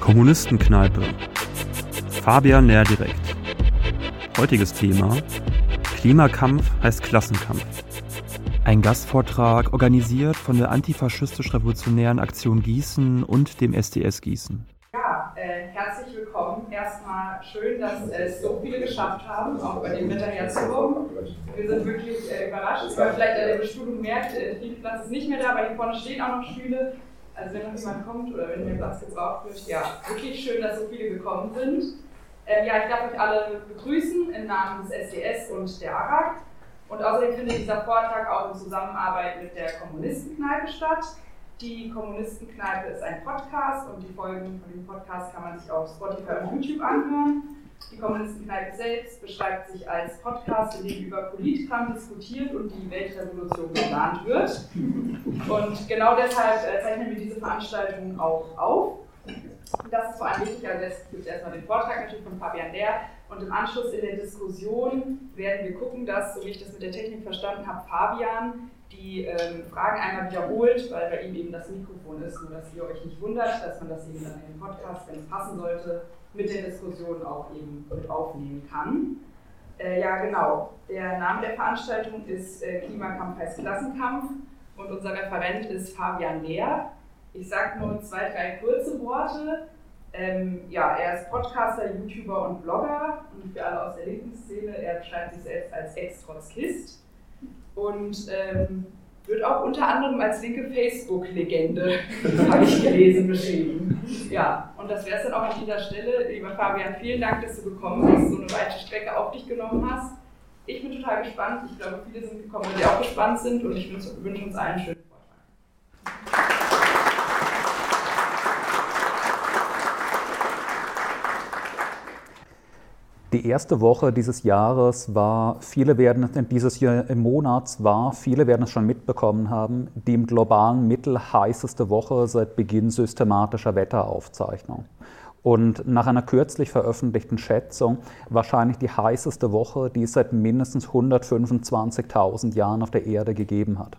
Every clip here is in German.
Kommunistenkneipe. Fabian Lehrdirekt. Heutiges Thema: Klimakampf heißt Klassenkampf. Ein Gastvortrag organisiert von der antifaschistisch-revolutionären Aktion Gießen und dem SDS Gießen. Ja, äh. Erstmal schön, dass es so viele geschafft haben, auch bei dem Wetter herzukommen. Wir sind wirklich äh, überrascht. Man vielleicht an der Bestuhlung merkt, äh, viel Platz ist nicht mehr da, aber hier vorne stehen auch noch Stühle. Also wenn noch jemand kommt oder wenn der Platz gebraucht wird, ja, wirklich schön, dass so viele gekommen sind. Ähm, ja, ich darf euch alle begrüßen im Namen des SDS und der ARAG. Und außerdem findet dieser Vortrag auch in Zusammenarbeit mit der Kommunistenkneipe statt. Die Kommunistenkneipe ist ein Podcast und die Folgen von dem Podcast kann man sich auf Spotify und YouTube anhören. Die Kommunistenkneipe selbst beschreibt sich als Podcast, in dem über Politkram diskutiert und die Weltrevolution geplant wird. Und genau deshalb äh, zeichnen wir diese Veranstaltung auch auf. Das ist vor allem wichtig, also es gibt erstmal den Vortrag natürlich von Fabian Lehr und im Anschluss in der Diskussion werden wir gucken, dass, so wie ich das mit der Technik verstanden habe, Fabian die ähm, Fragen einmal wiederholt, weil bei ihm eben das Mikrofon ist, nur dass ihr euch nicht wundert, dass man das eben dann in den Podcast, wenn es passen sollte, mit der Diskussion auch eben mit aufnehmen kann. Äh, ja, genau. Der Name der Veranstaltung ist äh, Klimakampf heißt Klassenkampf und unser Referent ist Fabian Lehr. Ich sage nur zwei, drei kurze Worte. Ähm, ja, er ist Podcaster, YouTuber und Blogger und für alle aus der linken Szene, er beschreibt sich selbst als Ex-Trotzkist und ähm, wird auch unter anderem als linke Facebook-Legende, habe ich gelesen, beschrieben. Ja, und das wäre es dann auch an dieser Stelle. Lieber Fabian, vielen Dank, dass du gekommen bist, so eine weite Strecke auf dich genommen hast. Ich bin total gespannt. Ich glaube, viele sind gekommen, sie auch gespannt sind und ich wünsche uns allen schönen Vortrag. Die erste Woche dieses Jahres war, viele werden dieses Jahr im Monat war, viele werden es schon mitbekommen haben, die im globalen Mittel heißeste Woche seit Beginn systematischer Wetteraufzeichnung. Und nach einer kürzlich veröffentlichten Schätzung wahrscheinlich die heißeste Woche, die es seit mindestens 125.000 Jahren auf der Erde gegeben hat.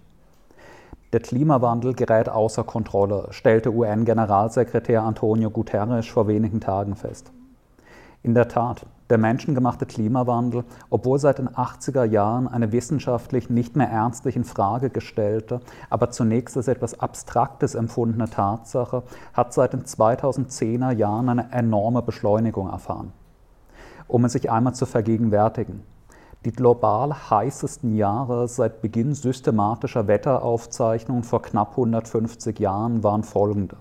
Der Klimawandel gerät außer Kontrolle, stellte UN-Generalsekretär Antonio Guterres vor wenigen Tagen fest. In der Tat, der menschengemachte Klimawandel, obwohl seit den 80er Jahren eine wissenschaftlich nicht mehr ernstlich in Frage gestellte, aber zunächst als etwas Abstraktes empfundene Tatsache, hat seit den 2010er Jahren eine enorme Beschleunigung erfahren. Um es sich einmal zu vergegenwärtigen. Die global heißesten Jahre seit Beginn systematischer Wetteraufzeichnungen vor knapp 150 Jahren waren folgende.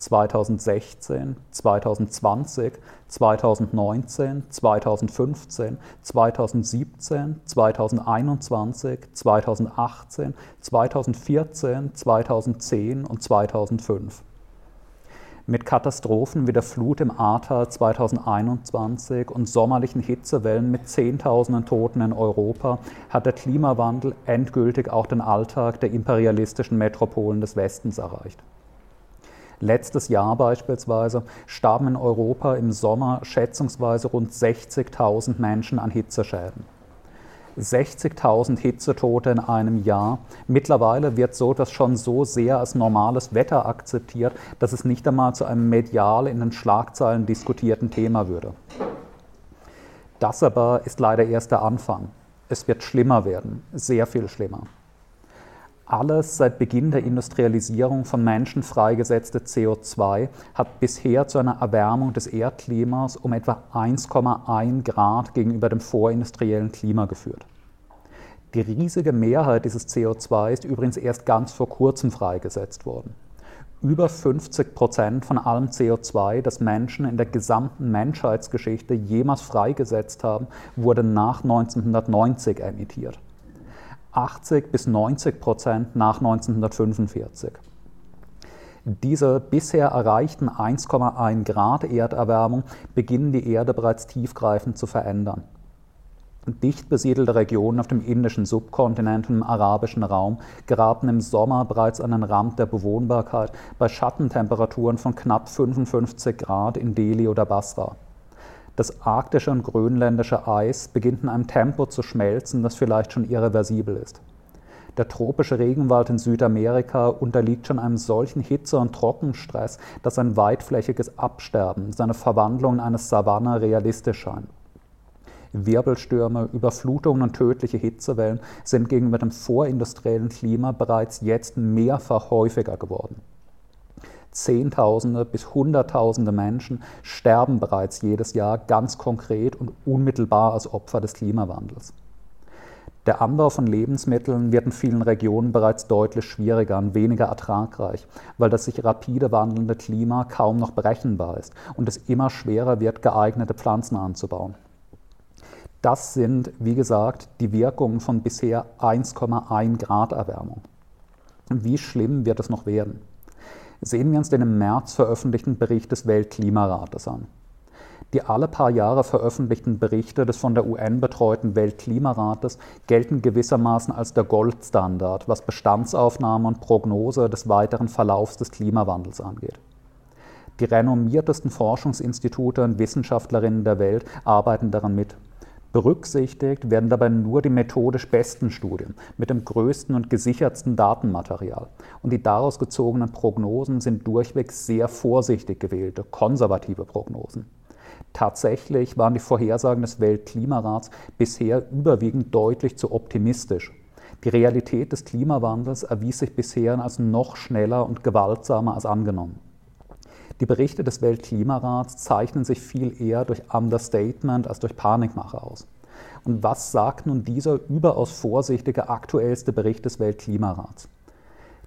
2016, 2020, 2019, 2015, 2017, 2021, 2018, 2014, 2010 und 2005. Mit Katastrophen wie der Flut im Ahrtal 2021 und sommerlichen Hitzewellen mit Zehntausenden Toten in Europa hat der Klimawandel endgültig auch den Alltag der imperialistischen Metropolen des Westens erreicht. Letztes Jahr beispielsweise starben in Europa im Sommer schätzungsweise rund 60.000 Menschen an Hitzeschäden. 60.000 Hitzetote in einem Jahr. Mittlerweile wird so etwas schon so sehr als normales Wetter akzeptiert, dass es nicht einmal zu einem medial in den Schlagzeilen diskutierten Thema würde. Das aber ist leider erst der Anfang. Es wird schlimmer werden, sehr viel schlimmer alles seit Beginn der Industrialisierung von Menschen freigesetzte CO2 hat bisher zu einer Erwärmung des Erdklimas um etwa 1,1 Grad gegenüber dem vorindustriellen Klima geführt. Die riesige Mehrheit dieses CO2 ist übrigens erst ganz vor kurzem freigesetzt worden. Über 50 Prozent von allem CO2, das Menschen in der gesamten Menschheitsgeschichte jemals freigesetzt haben, wurde nach 1990 emittiert. 80 bis 90 Prozent nach 1945. Diese bisher erreichten 1,1 Grad Erderwärmung beginnen die Erde bereits tiefgreifend zu verändern. Dicht besiedelte Regionen auf dem indischen Subkontinent und im arabischen Raum geraten im Sommer bereits an den Rand der Bewohnbarkeit bei Schattentemperaturen von knapp 55 Grad in Delhi oder Basra. Das arktische und grönländische Eis beginnt in einem Tempo zu schmelzen, das vielleicht schon irreversibel ist. Der tropische Regenwald in Südamerika unterliegt schon einem solchen Hitze- und Trockenstress, dass ein weitflächiges Absterben, seine Verwandlung in eine Savanne realistisch scheint. Wirbelstürme, Überflutungen und tödliche Hitzewellen sind gegenüber dem vorindustriellen Klima bereits jetzt mehrfach häufiger geworden. Zehntausende bis Hunderttausende Menschen sterben bereits jedes Jahr ganz konkret und unmittelbar als Opfer des Klimawandels. Der Anbau von Lebensmitteln wird in vielen Regionen bereits deutlich schwieriger und weniger ertragreich, weil das sich rapide wandelnde Klima kaum noch berechenbar ist und es immer schwerer wird, geeignete Pflanzen anzubauen. Das sind, wie gesagt, die Wirkungen von bisher 1,1 Grad Erwärmung. Wie schlimm wird es noch werden? Sehen wir uns den im März veröffentlichten Bericht des Weltklimarates an. Die alle paar Jahre veröffentlichten Berichte des von der UN betreuten Weltklimarates gelten gewissermaßen als der Goldstandard, was Bestandsaufnahme und Prognose des weiteren Verlaufs des Klimawandels angeht. Die renommiertesten Forschungsinstitute und Wissenschaftlerinnen der Welt arbeiten daran mit. Berücksichtigt werden dabei nur die methodisch besten Studien mit dem größten und gesichertsten Datenmaterial. Und die daraus gezogenen Prognosen sind durchweg sehr vorsichtig gewählte, konservative Prognosen. Tatsächlich waren die Vorhersagen des Weltklimarats bisher überwiegend deutlich zu optimistisch. Die Realität des Klimawandels erwies sich bisher als noch schneller und gewaltsamer als angenommen. Die Berichte des Weltklimarats zeichnen sich viel eher durch Understatement als durch Panikmache aus. Und was sagt nun dieser überaus vorsichtige aktuellste Bericht des Weltklimarats?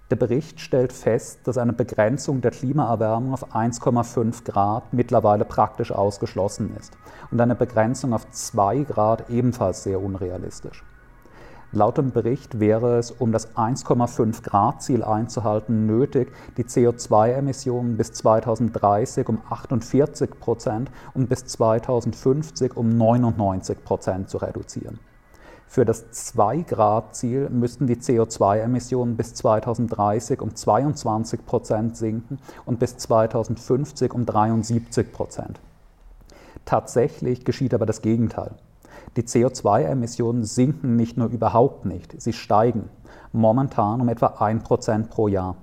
Der Bericht stellt fest, dass eine Begrenzung der Klimaerwärmung auf 1,5 Grad mittlerweile praktisch ausgeschlossen ist und eine Begrenzung auf 2 Grad ebenfalls sehr unrealistisch. Laut dem Bericht wäre es, um das 1,5 Grad Ziel einzuhalten, nötig, die CO2-Emissionen bis 2030 um 48 Prozent und bis 2050 um 99 Prozent zu reduzieren. Für das 2-Grad-Ziel müssten die CO2-Emissionen bis 2030 um 22 Prozent sinken und bis 2050 um 73 Prozent. Tatsächlich geschieht aber das Gegenteil. Die CO2-Emissionen sinken nicht nur überhaupt nicht, sie steigen, momentan um etwa 1% pro Jahr.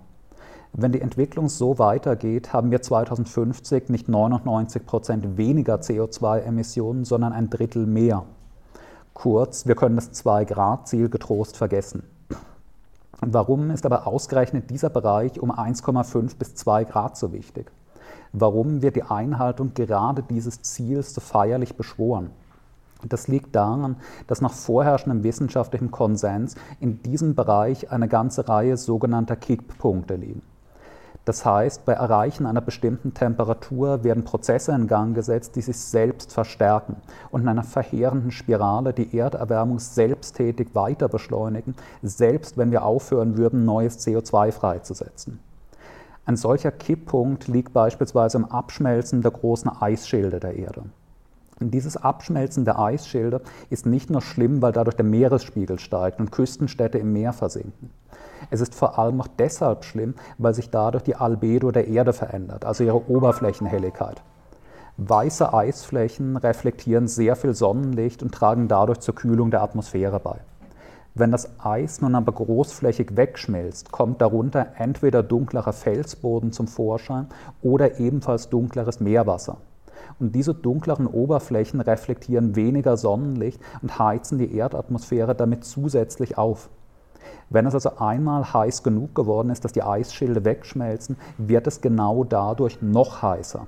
Wenn die Entwicklung so weitergeht, haben wir 2050 nicht 99% weniger CO2-Emissionen, sondern ein Drittel mehr. Kurz, wir können das 2-Grad-Ziel getrost vergessen. Warum ist aber ausgerechnet dieser Bereich um 1,5 bis 2 Grad so wichtig? Warum wird die Einhaltung gerade dieses Ziels so feierlich beschworen? Das liegt daran, dass nach vorherrschendem wissenschaftlichem Konsens in diesem Bereich eine ganze Reihe sogenannter Kipppunkte liegen. Das heißt, bei Erreichen einer bestimmten Temperatur werden Prozesse in Gang gesetzt, die sich selbst verstärken und in einer verheerenden Spirale die Erderwärmung selbsttätig weiter beschleunigen, selbst wenn wir aufhören würden, neues CO2 freizusetzen. Ein solcher Kipppunkt liegt beispielsweise im Abschmelzen der großen Eisschilde der Erde. Und dieses Abschmelzen der Eisschilde ist nicht nur schlimm, weil dadurch der Meeresspiegel steigt und Küstenstädte im Meer versinken. Es ist vor allem auch deshalb schlimm, weil sich dadurch die Albedo der Erde verändert, also ihre Oberflächenhelligkeit. Weiße Eisflächen reflektieren sehr viel Sonnenlicht und tragen dadurch zur Kühlung der Atmosphäre bei. Wenn das Eis nun aber großflächig wegschmilzt, kommt darunter entweder dunklerer Felsboden zum Vorschein oder ebenfalls dunkleres Meerwasser. Und diese dunkleren Oberflächen reflektieren weniger Sonnenlicht und heizen die Erdatmosphäre damit zusätzlich auf. Wenn es also einmal heiß genug geworden ist, dass die Eisschilde wegschmelzen, wird es genau dadurch noch heißer.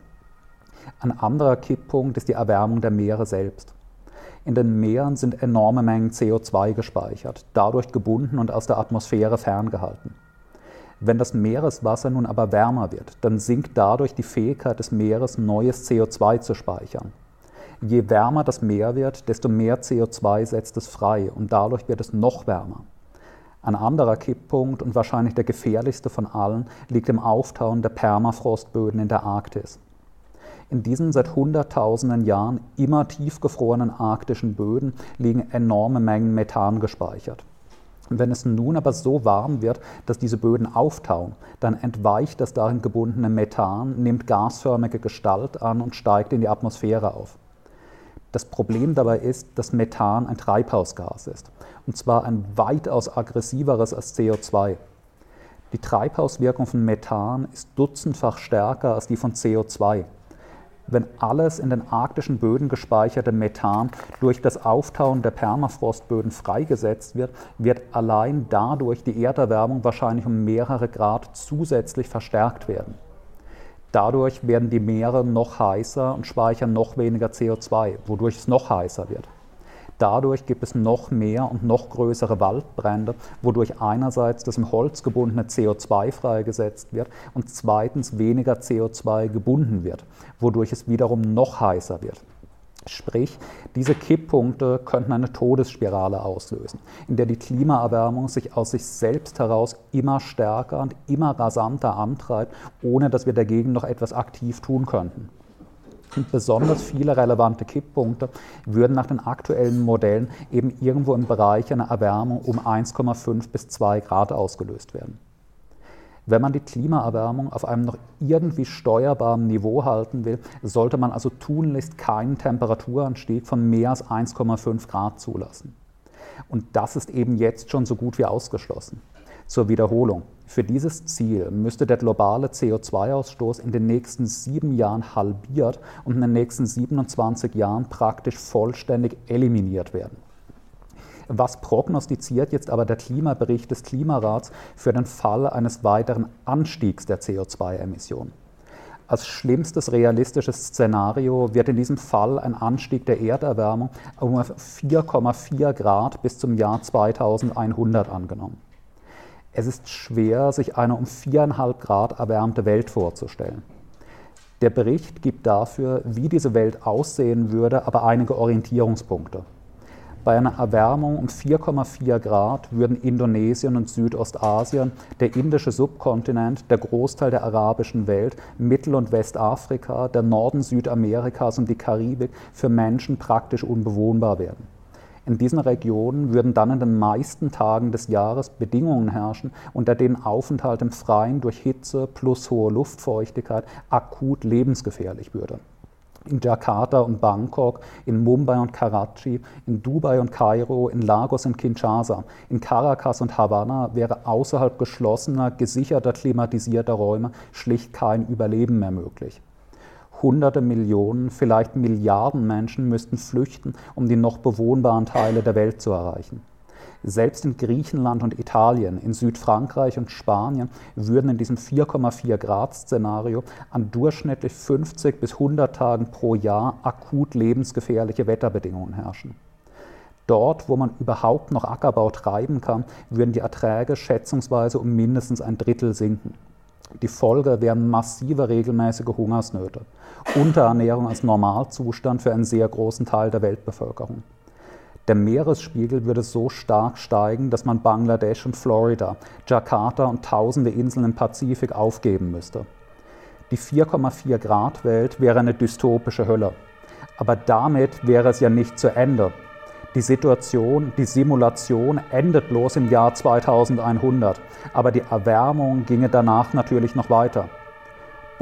Ein anderer Kipppunkt ist die Erwärmung der Meere selbst. In den Meeren sind enorme Mengen CO2 gespeichert, dadurch gebunden und aus der Atmosphäre ferngehalten. Wenn das Meereswasser nun aber wärmer wird, dann sinkt dadurch die Fähigkeit des Meeres, neues CO2 zu speichern. Je wärmer das Meer wird, desto mehr CO2 setzt es frei und dadurch wird es noch wärmer. Ein anderer Kipppunkt und wahrscheinlich der gefährlichste von allen liegt im Auftauen der Permafrostböden in der Arktis. In diesen seit Hunderttausenden Jahren immer tiefgefrorenen arktischen Böden liegen enorme Mengen Methan gespeichert. Wenn es nun aber so warm wird, dass diese Böden auftauen, dann entweicht das darin gebundene Methan, nimmt gasförmige Gestalt an und steigt in die Atmosphäre auf. Das Problem dabei ist, dass Methan ein Treibhausgas ist, und zwar ein weitaus aggressiveres als CO2. Die Treibhauswirkung von Methan ist dutzendfach stärker als die von CO2 wenn alles in den arktischen Böden gespeicherte Methan durch das Auftauen der Permafrostböden freigesetzt wird, wird allein dadurch die Erderwärmung wahrscheinlich um mehrere Grad zusätzlich verstärkt werden. Dadurch werden die Meere noch heißer und speichern noch weniger CO2, wodurch es noch heißer wird. Dadurch gibt es noch mehr und noch größere Waldbrände, wodurch einerseits das im Holz gebundene CO2 freigesetzt wird und zweitens weniger CO2 gebunden wird, wodurch es wiederum noch heißer wird. Sprich, diese Kipppunkte könnten eine Todesspirale auslösen, in der die Klimaerwärmung sich aus sich selbst heraus immer stärker und immer rasanter antreibt, ohne dass wir dagegen noch etwas aktiv tun könnten. Und besonders viele relevante Kipppunkte würden nach den aktuellen Modellen eben irgendwo im Bereich einer Erwärmung um 1,5 bis 2 Grad ausgelöst werden. Wenn man die Klimaerwärmung auf einem noch irgendwie steuerbaren Niveau halten will, sollte man also tunlichst keinen Temperaturanstieg von mehr als 1,5 Grad zulassen. Und das ist eben jetzt schon so gut wie ausgeschlossen. Zur Wiederholung. Für dieses Ziel müsste der globale CO2-Ausstoß in den nächsten sieben Jahren halbiert und in den nächsten 27 Jahren praktisch vollständig eliminiert werden. Was prognostiziert jetzt aber der Klimabericht des Klimarats für den Fall eines weiteren Anstiegs der CO2-Emissionen? Als schlimmstes realistisches Szenario wird in diesem Fall ein Anstieg der Erderwärmung um 4,4 Grad bis zum Jahr 2100 angenommen. Es ist schwer, sich eine um viereinhalb Grad erwärmte Welt vorzustellen. Der Bericht gibt dafür, wie diese Welt aussehen würde, aber einige Orientierungspunkte. Bei einer Erwärmung um 4,4 Grad würden Indonesien und Südostasien, der indische Subkontinent, der Großteil der arabischen Welt, Mittel- und Westafrika, der Norden Südamerikas und die Karibik für Menschen praktisch unbewohnbar werden. In diesen Regionen würden dann in den meisten Tagen des Jahres Bedingungen herrschen, unter denen Aufenthalt im Freien durch Hitze plus hohe Luftfeuchtigkeit akut lebensgefährlich würde. In Jakarta und Bangkok, in Mumbai und Karachi, in Dubai und Kairo, in Lagos und Kinshasa, in Caracas und Havanna wäre außerhalb geschlossener, gesicherter, klimatisierter Räume schlicht kein Überleben mehr möglich. Hunderte Millionen, vielleicht Milliarden Menschen müssten flüchten, um die noch bewohnbaren Teile der Welt zu erreichen. Selbst in Griechenland und Italien, in Südfrankreich und Spanien würden in diesem 4,4 Grad Szenario an durchschnittlich 50 bis 100 Tagen pro Jahr akut lebensgefährliche Wetterbedingungen herrschen. Dort, wo man überhaupt noch Ackerbau treiben kann, würden die Erträge schätzungsweise um mindestens ein Drittel sinken. Die Folge wären massive regelmäßige Hungersnöte, Unterernährung als Normalzustand für einen sehr großen Teil der Weltbevölkerung. Der Meeresspiegel würde so stark steigen, dass man Bangladesch und Florida, Jakarta und tausende Inseln im Pazifik aufgeben müsste. Die 4,4 Grad Welt wäre eine dystopische Hölle. Aber damit wäre es ja nicht zu Ende. Die Situation, die Simulation endet bloß im Jahr 2100, aber die Erwärmung ginge danach natürlich noch weiter.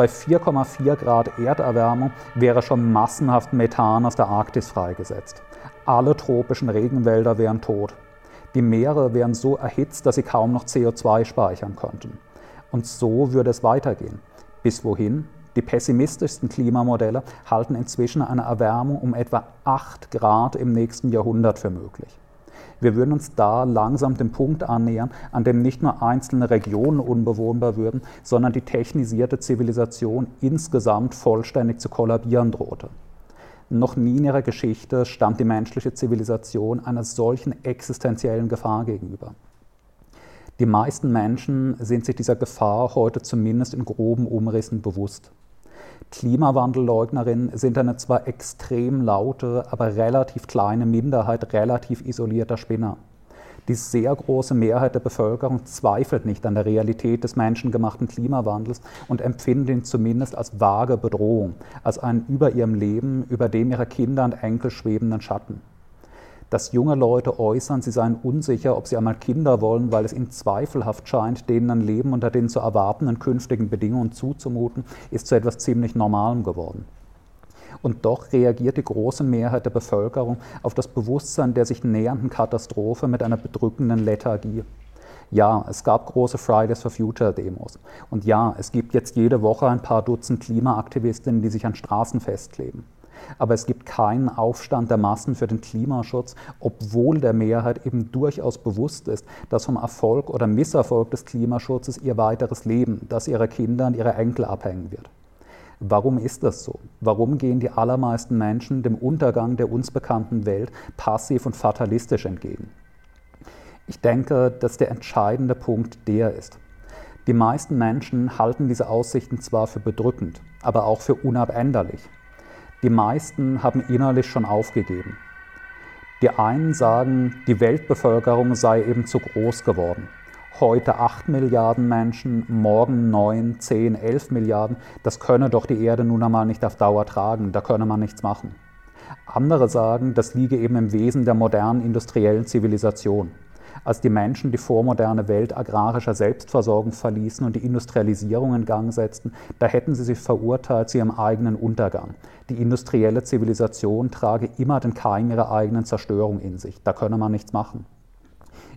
Bei 4,4 Grad Erderwärmung wäre schon massenhaft Methan aus der Arktis freigesetzt. Alle tropischen Regenwälder wären tot. Die Meere wären so erhitzt, dass sie kaum noch CO2 speichern könnten. Und so würde es weitergehen. Bis wohin? Die pessimistischsten Klimamodelle halten inzwischen eine Erwärmung um etwa 8 Grad im nächsten Jahrhundert für möglich. Wir würden uns da langsam dem Punkt annähern, an dem nicht nur einzelne Regionen unbewohnbar würden, sondern die technisierte Zivilisation insgesamt vollständig zu kollabieren drohte. Noch nie in ihrer Geschichte stand die menschliche Zivilisation einer solchen existenziellen Gefahr gegenüber. Die meisten Menschen sind sich dieser Gefahr heute zumindest in groben Umrissen bewusst. Klimawandelleugnerinnen sind eine zwar extrem laute, aber relativ kleine Minderheit relativ isolierter Spinner. Die sehr große Mehrheit der Bevölkerung zweifelt nicht an der Realität des menschengemachten Klimawandels und empfindet ihn zumindest als vage Bedrohung, als einen über ihrem Leben, über dem ihrer Kinder und Enkel schwebenden Schatten dass junge Leute äußern, sie seien unsicher, ob sie einmal Kinder wollen, weil es ihnen zweifelhaft scheint, denen ein Leben unter den zu erwartenden künftigen Bedingungen zuzumuten, ist zu etwas ziemlich Normalem geworden. Und doch reagiert die große Mehrheit der Bevölkerung auf das Bewusstsein der sich nähernden Katastrophe mit einer bedrückenden Lethargie. Ja, es gab große Fridays for Future Demos. Und ja, es gibt jetzt jede Woche ein paar Dutzend Klimaaktivistinnen, die sich an Straßen festkleben. Aber es gibt keinen Aufstand der Massen für den Klimaschutz, obwohl der Mehrheit eben durchaus bewusst ist, dass vom Erfolg oder Misserfolg des Klimaschutzes ihr weiteres Leben, das ihrer Kinder und ihrer Enkel abhängen wird. Warum ist das so? Warum gehen die allermeisten Menschen dem Untergang der uns bekannten Welt passiv und fatalistisch entgegen? Ich denke, dass der entscheidende Punkt der ist. Die meisten Menschen halten diese Aussichten zwar für bedrückend, aber auch für unabänderlich. Die meisten haben innerlich schon aufgegeben. Die einen sagen, die Weltbevölkerung sei eben zu groß geworden. Heute 8 Milliarden Menschen, morgen 9, 10, 11 Milliarden. Das könne doch die Erde nun einmal nicht auf Dauer tragen, da könne man nichts machen. Andere sagen, das liege eben im Wesen der modernen industriellen Zivilisation als die Menschen die vormoderne Welt agrarischer Selbstversorgung verließen und die Industrialisierung in Gang setzten, da hätten sie sich verurteilt zu ihrem eigenen Untergang. Die industrielle Zivilisation trage immer den Keim ihrer eigenen Zerstörung in sich. Da könne man nichts machen.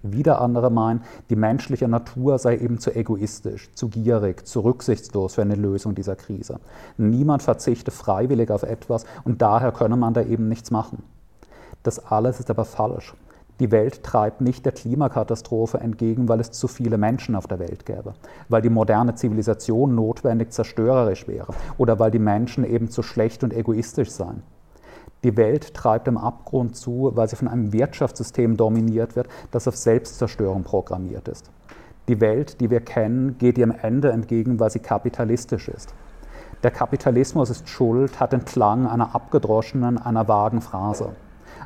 Wieder andere meinen, die menschliche Natur sei eben zu egoistisch, zu gierig, zu rücksichtslos für eine Lösung dieser Krise. Niemand verzichte freiwillig auf etwas und daher könne man da eben nichts machen. Das alles ist aber falsch. Die Welt treibt nicht der Klimakatastrophe entgegen, weil es zu viele Menschen auf der Welt gäbe, weil die moderne Zivilisation notwendig zerstörerisch wäre oder weil die Menschen eben zu schlecht und egoistisch seien. Die Welt treibt im Abgrund zu, weil sie von einem Wirtschaftssystem dominiert wird, das auf Selbstzerstörung programmiert ist. Die Welt, die wir kennen, geht ihrem Ende entgegen, weil sie kapitalistisch ist. Der Kapitalismus ist schuld, hat den Klang einer abgedroschenen, einer vagen Phrase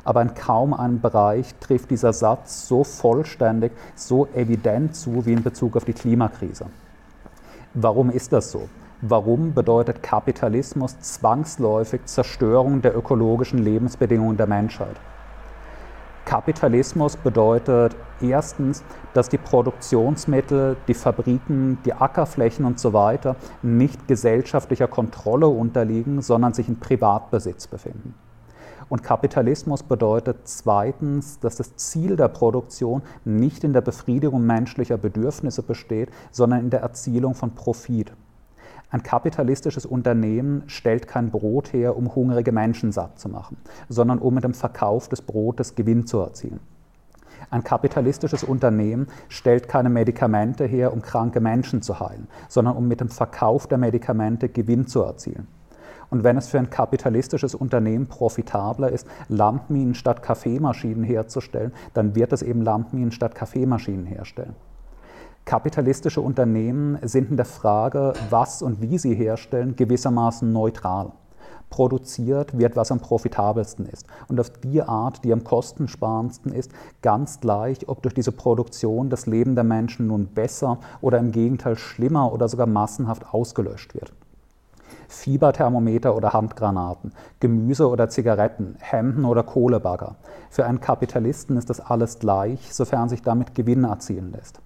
aber in kaum einem Bereich trifft dieser Satz so vollständig, so evident zu wie in Bezug auf die Klimakrise. Warum ist das so? Warum bedeutet Kapitalismus zwangsläufig Zerstörung der ökologischen Lebensbedingungen der Menschheit? Kapitalismus bedeutet erstens, dass die Produktionsmittel, die Fabriken, die Ackerflächen und so weiter nicht gesellschaftlicher Kontrolle unterliegen, sondern sich in Privatbesitz befinden. Und Kapitalismus bedeutet zweitens, dass das Ziel der Produktion nicht in der Befriedigung menschlicher Bedürfnisse besteht, sondern in der Erzielung von Profit. Ein kapitalistisches Unternehmen stellt kein Brot her, um hungrige Menschen satt zu machen, sondern um mit dem Verkauf des Brotes Gewinn zu erzielen. Ein kapitalistisches Unternehmen stellt keine Medikamente her, um kranke Menschen zu heilen, sondern um mit dem Verkauf der Medikamente Gewinn zu erzielen. Und wenn es für ein kapitalistisches Unternehmen profitabler ist, Landminen statt Kaffeemaschinen herzustellen, dann wird es eben Landminen statt Kaffeemaschinen herstellen. Kapitalistische Unternehmen sind in der Frage, was und wie sie herstellen, gewissermaßen neutral. Produziert wird, was am profitabelsten ist. Und auf die Art, die am kostensparendsten ist, ganz gleich, ob durch diese Produktion das Leben der Menschen nun besser oder im Gegenteil schlimmer oder sogar massenhaft ausgelöscht wird. Fieberthermometer oder Handgranaten, Gemüse oder Zigaretten, Hemden oder Kohlebagger. Für einen Kapitalisten ist das alles gleich, sofern sich damit Gewinn erzielen lässt.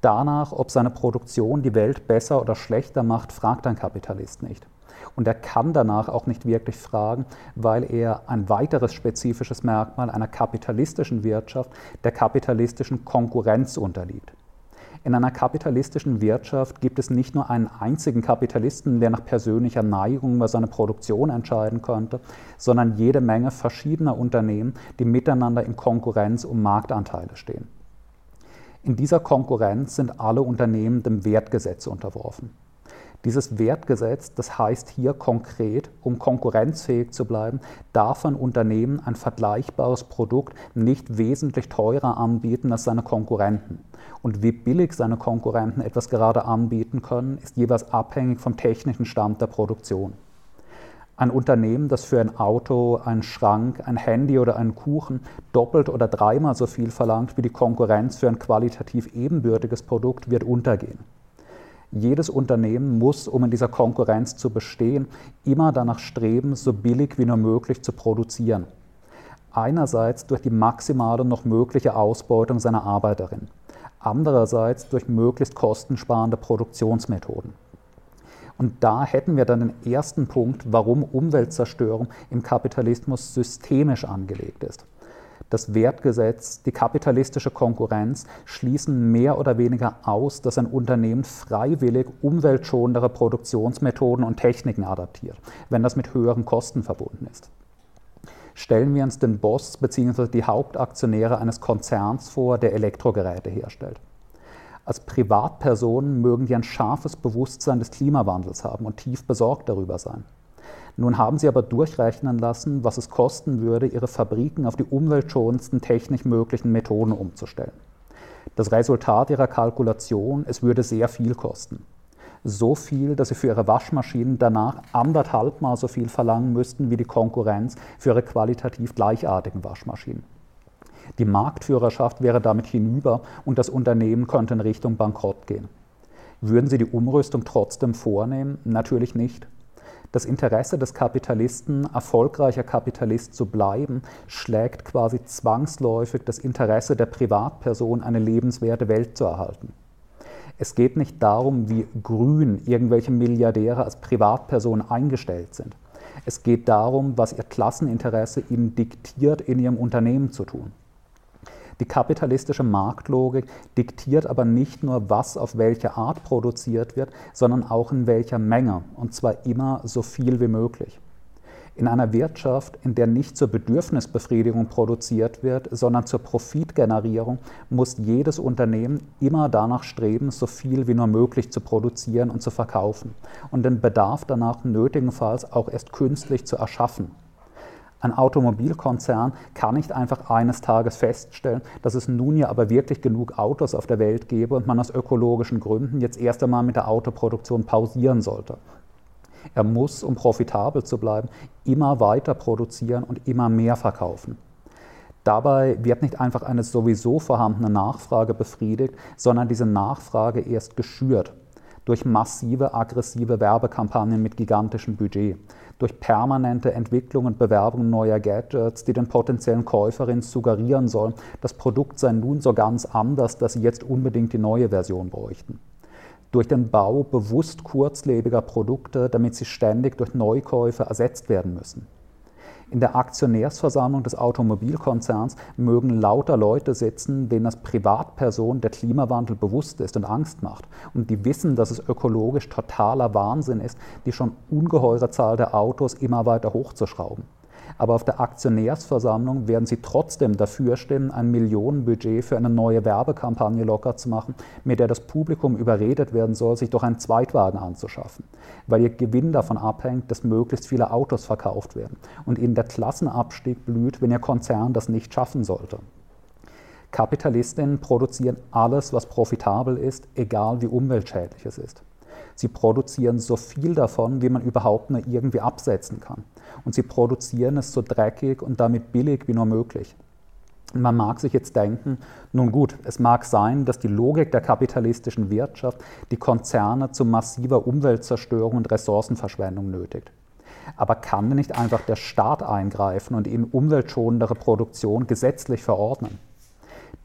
Danach, ob seine Produktion die Welt besser oder schlechter macht, fragt ein Kapitalist nicht. Und er kann danach auch nicht wirklich fragen, weil er ein weiteres spezifisches Merkmal einer kapitalistischen Wirtschaft der kapitalistischen Konkurrenz unterliegt. In einer kapitalistischen Wirtschaft gibt es nicht nur einen einzigen Kapitalisten, der nach persönlicher Neigung über seine Produktion entscheiden könnte, sondern jede Menge verschiedener Unternehmen, die miteinander in Konkurrenz um Marktanteile stehen. In dieser Konkurrenz sind alle Unternehmen dem Wertgesetz unterworfen. Dieses Wertgesetz, das heißt hier konkret, um konkurrenzfähig zu bleiben, darf ein Unternehmen ein vergleichbares Produkt nicht wesentlich teurer anbieten als seine Konkurrenten. Und wie billig seine Konkurrenten etwas gerade anbieten können, ist jeweils abhängig vom technischen Stand der Produktion. Ein Unternehmen, das für ein Auto, einen Schrank, ein Handy oder einen Kuchen doppelt oder dreimal so viel verlangt wie die Konkurrenz für ein qualitativ ebenbürtiges Produkt, wird untergehen. Jedes Unternehmen muss, um in dieser Konkurrenz zu bestehen, immer danach streben, so billig wie nur möglich zu produzieren. Einerseits durch die maximale noch mögliche Ausbeutung seiner Arbeiterin, andererseits durch möglichst kostensparende Produktionsmethoden. Und da hätten wir dann den ersten Punkt, warum Umweltzerstörung im Kapitalismus systemisch angelegt ist. Das Wertgesetz, die kapitalistische Konkurrenz schließen mehr oder weniger aus, dass ein Unternehmen freiwillig umweltschonendere Produktionsmethoden und Techniken adaptiert, wenn das mit höheren Kosten verbunden ist. Stellen wir uns den Boss bzw. die Hauptaktionäre eines Konzerns vor, der Elektrogeräte herstellt. Als Privatpersonen mögen die ein scharfes Bewusstsein des Klimawandels haben und tief besorgt darüber sein. Nun haben sie aber durchrechnen lassen, was es kosten würde, ihre Fabriken auf die umweltschonendsten technisch möglichen Methoden umzustellen. Das Resultat ihrer Kalkulation, es würde sehr viel kosten. So viel, dass sie für ihre Waschmaschinen danach anderthalbmal so viel verlangen müssten wie die Konkurrenz für ihre qualitativ gleichartigen Waschmaschinen. Die Marktführerschaft wäre damit hinüber und das Unternehmen könnte in Richtung Bankrott gehen. Würden Sie die Umrüstung trotzdem vornehmen? Natürlich nicht. Das Interesse des Kapitalisten, erfolgreicher Kapitalist zu bleiben, schlägt quasi zwangsläufig das Interesse der Privatperson, eine lebenswerte Welt zu erhalten. Es geht nicht darum, wie grün irgendwelche Milliardäre als Privatpersonen eingestellt sind. Es geht darum, was ihr Klasseninteresse ihnen diktiert, in ihrem Unternehmen zu tun. Die kapitalistische Marktlogik diktiert aber nicht nur, was auf welche Art produziert wird, sondern auch in welcher Menge, und zwar immer so viel wie möglich. In einer Wirtschaft, in der nicht zur Bedürfnisbefriedigung produziert wird, sondern zur Profitgenerierung, muss jedes Unternehmen immer danach streben, so viel wie nur möglich zu produzieren und zu verkaufen und den Bedarf danach nötigenfalls auch erst künstlich zu erschaffen. Ein Automobilkonzern kann nicht einfach eines Tages feststellen, dass es nun ja aber wirklich genug Autos auf der Welt gäbe und man aus ökologischen Gründen jetzt erst einmal mit der Autoproduktion pausieren sollte. Er muss, um profitabel zu bleiben, immer weiter produzieren und immer mehr verkaufen. Dabei wird nicht einfach eine sowieso vorhandene Nachfrage befriedigt, sondern diese Nachfrage erst geschürt durch massive, aggressive Werbekampagnen mit gigantischem Budget durch permanente Entwicklung und Bewerbung neuer Gadgets, die den potenziellen Käuferinnen suggerieren sollen, das Produkt sei nun so ganz anders, dass sie jetzt unbedingt die neue Version bräuchten. Durch den Bau bewusst kurzlebiger Produkte, damit sie ständig durch Neukäufe ersetzt werden müssen. In der Aktionärsversammlung des Automobilkonzerns mögen lauter Leute sitzen, denen als Privatperson der Klimawandel bewusst ist und Angst macht und die wissen, dass es ökologisch totaler Wahnsinn ist, die schon ungeheure Zahl der Autos immer weiter hochzuschrauben aber auf der Aktionärsversammlung werden sie trotzdem dafür stimmen, ein Millionenbudget für eine neue Werbekampagne locker zu machen, mit der das Publikum überredet werden soll, sich doch einen Zweitwagen anzuschaffen, weil ihr Gewinn davon abhängt, dass möglichst viele Autos verkauft werden und ihnen der Klassenabstieg blüht, wenn ihr Konzern das nicht schaffen sollte. Kapitalistinnen produzieren alles, was profitabel ist, egal wie umweltschädlich es ist. Sie produzieren so viel davon, wie man überhaupt nur irgendwie absetzen kann. Und sie produzieren es so dreckig und damit billig wie nur möglich. Man mag sich jetzt denken, nun gut, es mag sein, dass die Logik der kapitalistischen Wirtschaft die Konzerne zu massiver Umweltzerstörung und Ressourcenverschwendung nötigt. Aber kann nicht einfach der Staat eingreifen und ihnen umweltschonendere Produktion gesetzlich verordnen?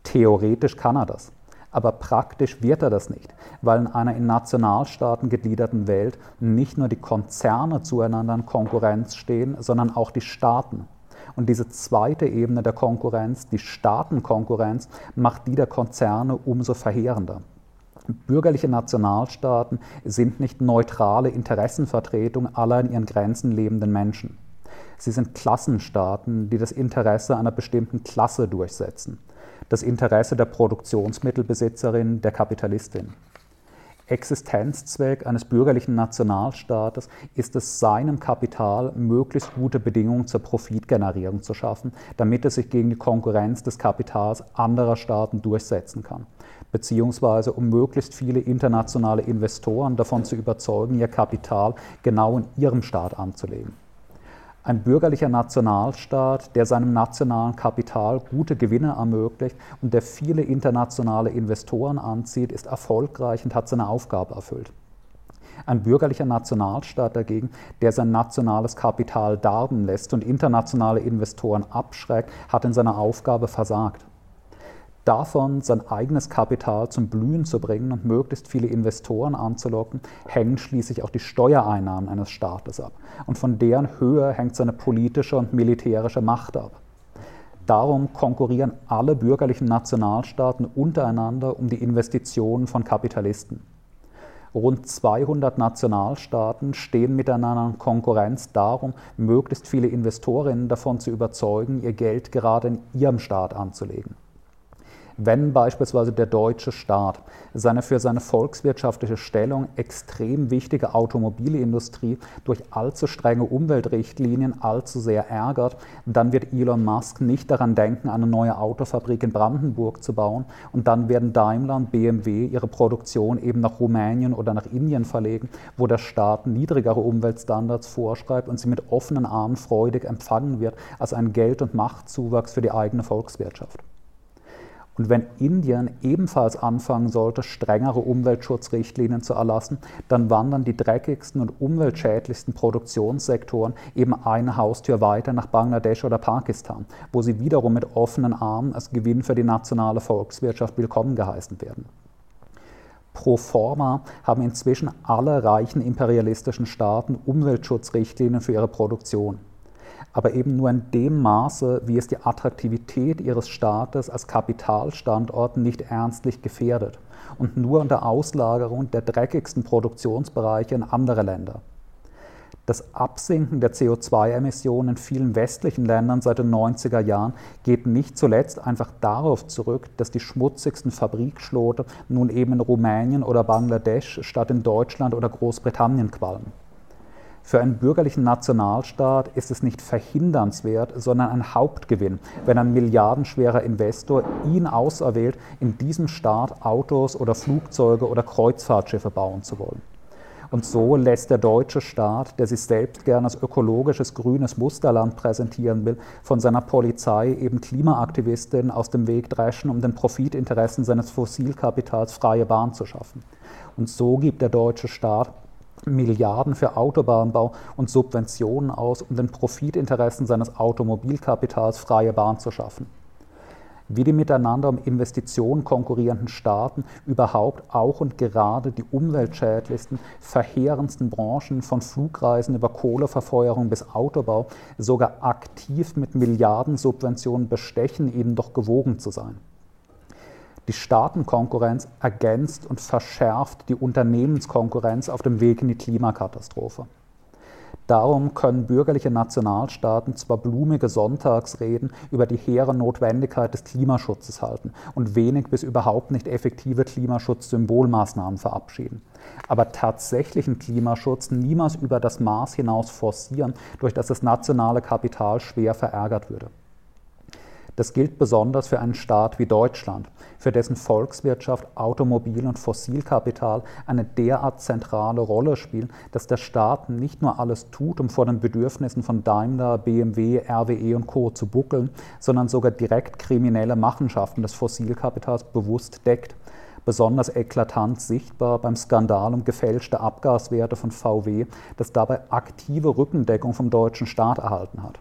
Theoretisch kann er das. Aber praktisch wird er das nicht, weil in einer in Nationalstaaten gegliederten Welt nicht nur die Konzerne zueinander in Konkurrenz stehen, sondern auch die Staaten. Und diese zweite Ebene der Konkurrenz, die Staatenkonkurrenz, macht die der Konzerne umso verheerender. Bürgerliche Nationalstaaten sind nicht neutrale Interessenvertretung aller in ihren Grenzen lebenden Menschen. Sie sind Klassenstaaten, die das Interesse einer bestimmten Klasse durchsetzen das Interesse der Produktionsmittelbesitzerin, der Kapitalistin. Existenzzweck eines bürgerlichen Nationalstaates ist es, seinem Kapital möglichst gute Bedingungen zur Profitgenerierung zu schaffen, damit es sich gegen die Konkurrenz des Kapitals anderer Staaten durchsetzen kann, beziehungsweise um möglichst viele internationale Investoren davon zu überzeugen, ihr Kapital genau in ihrem Staat anzulegen. Ein bürgerlicher Nationalstaat, der seinem nationalen Kapital gute Gewinne ermöglicht und der viele internationale Investoren anzieht, ist erfolgreich und hat seine Aufgabe erfüllt. Ein bürgerlicher Nationalstaat dagegen, der sein nationales Kapital darben lässt und internationale Investoren abschreckt, hat in seiner Aufgabe versagt. Davon sein eigenes Kapital zum Blühen zu bringen und möglichst viele Investoren anzulocken, hängen schließlich auch die Steuereinnahmen eines Staates ab. Und von deren Höhe hängt seine politische und militärische Macht ab. Darum konkurrieren alle bürgerlichen Nationalstaaten untereinander um die Investitionen von Kapitalisten. Rund 200 Nationalstaaten stehen miteinander in Konkurrenz darum, möglichst viele Investorinnen davon zu überzeugen, ihr Geld gerade in ihrem Staat anzulegen wenn beispielsweise der deutsche Staat seine für seine volkswirtschaftliche Stellung extrem wichtige Automobilindustrie durch allzu strenge Umweltrichtlinien allzu sehr ärgert, dann wird Elon Musk nicht daran denken, eine neue Autofabrik in Brandenburg zu bauen und dann werden Daimler und BMW ihre Produktion eben nach Rumänien oder nach Indien verlegen, wo der Staat niedrigere Umweltstandards vorschreibt und sie mit offenen Armen freudig empfangen wird als ein Geld- und Machtzuwachs für die eigene Volkswirtschaft. Und wenn Indien ebenfalls anfangen sollte, strengere Umweltschutzrichtlinien zu erlassen, dann wandern die dreckigsten und umweltschädlichsten Produktionssektoren eben eine Haustür weiter nach Bangladesch oder Pakistan, wo sie wiederum mit offenen Armen als Gewinn für die nationale Volkswirtschaft willkommen geheißen werden. Pro forma haben inzwischen alle reichen imperialistischen Staaten Umweltschutzrichtlinien für ihre Produktion aber eben nur in dem Maße, wie es die Attraktivität ihres Staates als Kapitalstandort nicht ernstlich gefährdet und nur unter Auslagerung der dreckigsten Produktionsbereiche in andere Länder. Das Absinken der CO2-Emissionen in vielen westlichen Ländern seit den 90er Jahren geht nicht zuletzt einfach darauf zurück, dass die schmutzigsten Fabrikschlote nun eben in Rumänien oder Bangladesch statt in Deutschland oder Großbritannien qualmen. Für einen bürgerlichen Nationalstaat ist es nicht verhindernswert, sondern ein Hauptgewinn, wenn ein milliardenschwerer Investor ihn auserwählt, in diesem Staat Autos oder Flugzeuge oder Kreuzfahrtschiffe bauen zu wollen. Und so lässt der deutsche Staat, der sich selbst gern als ökologisches grünes Musterland präsentieren will, von seiner Polizei eben Klimaaktivistinnen aus dem Weg dreschen, um den Profitinteressen seines Fossilkapitals freie Bahn zu schaffen. Und so gibt der deutsche Staat Milliarden für Autobahnbau und Subventionen aus, um den Profitinteressen seines Automobilkapitals freie Bahn zu schaffen. Wie die miteinander um Investitionen konkurrierenden Staaten überhaupt auch und gerade die umweltschädlichsten, verheerendsten Branchen von Flugreisen über Kohleverfeuerung bis Autobau sogar aktiv mit Milliardensubventionen bestechen, ihnen doch gewogen zu sein. Die Staatenkonkurrenz ergänzt und verschärft die Unternehmenskonkurrenz auf dem Weg in die Klimakatastrophe. Darum können bürgerliche Nationalstaaten zwar blumige Sonntagsreden über die hehre Notwendigkeit des Klimaschutzes halten und wenig bis überhaupt nicht effektive Klimaschutzsymbolmaßnahmen verabschieden, aber tatsächlichen Klimaschutz niemals über das Maß hinaus forcieren, durch das das nationale Kapital schwer verärgert würde. Das gilt besonders für einen Staat wie Deutschland, für dessen Volkswirtschaft Automobil- und Fossilkapital eine derart zentrale Rolle spielen, dass der Staat nicht nur alles tut, um vor den Bedürfnissen von Daimler, BMW, RWE und Co. zu buckeln, sondern sogar direkt kriminelle Machenschaften des Fossilkapitals bewusst deckt. Besonders eklatant sichtbar beim Skandal um gefälschte Abgaswerte von VW, das dabei aktive Rückendeckung vom deutschen Staat erhalten hat.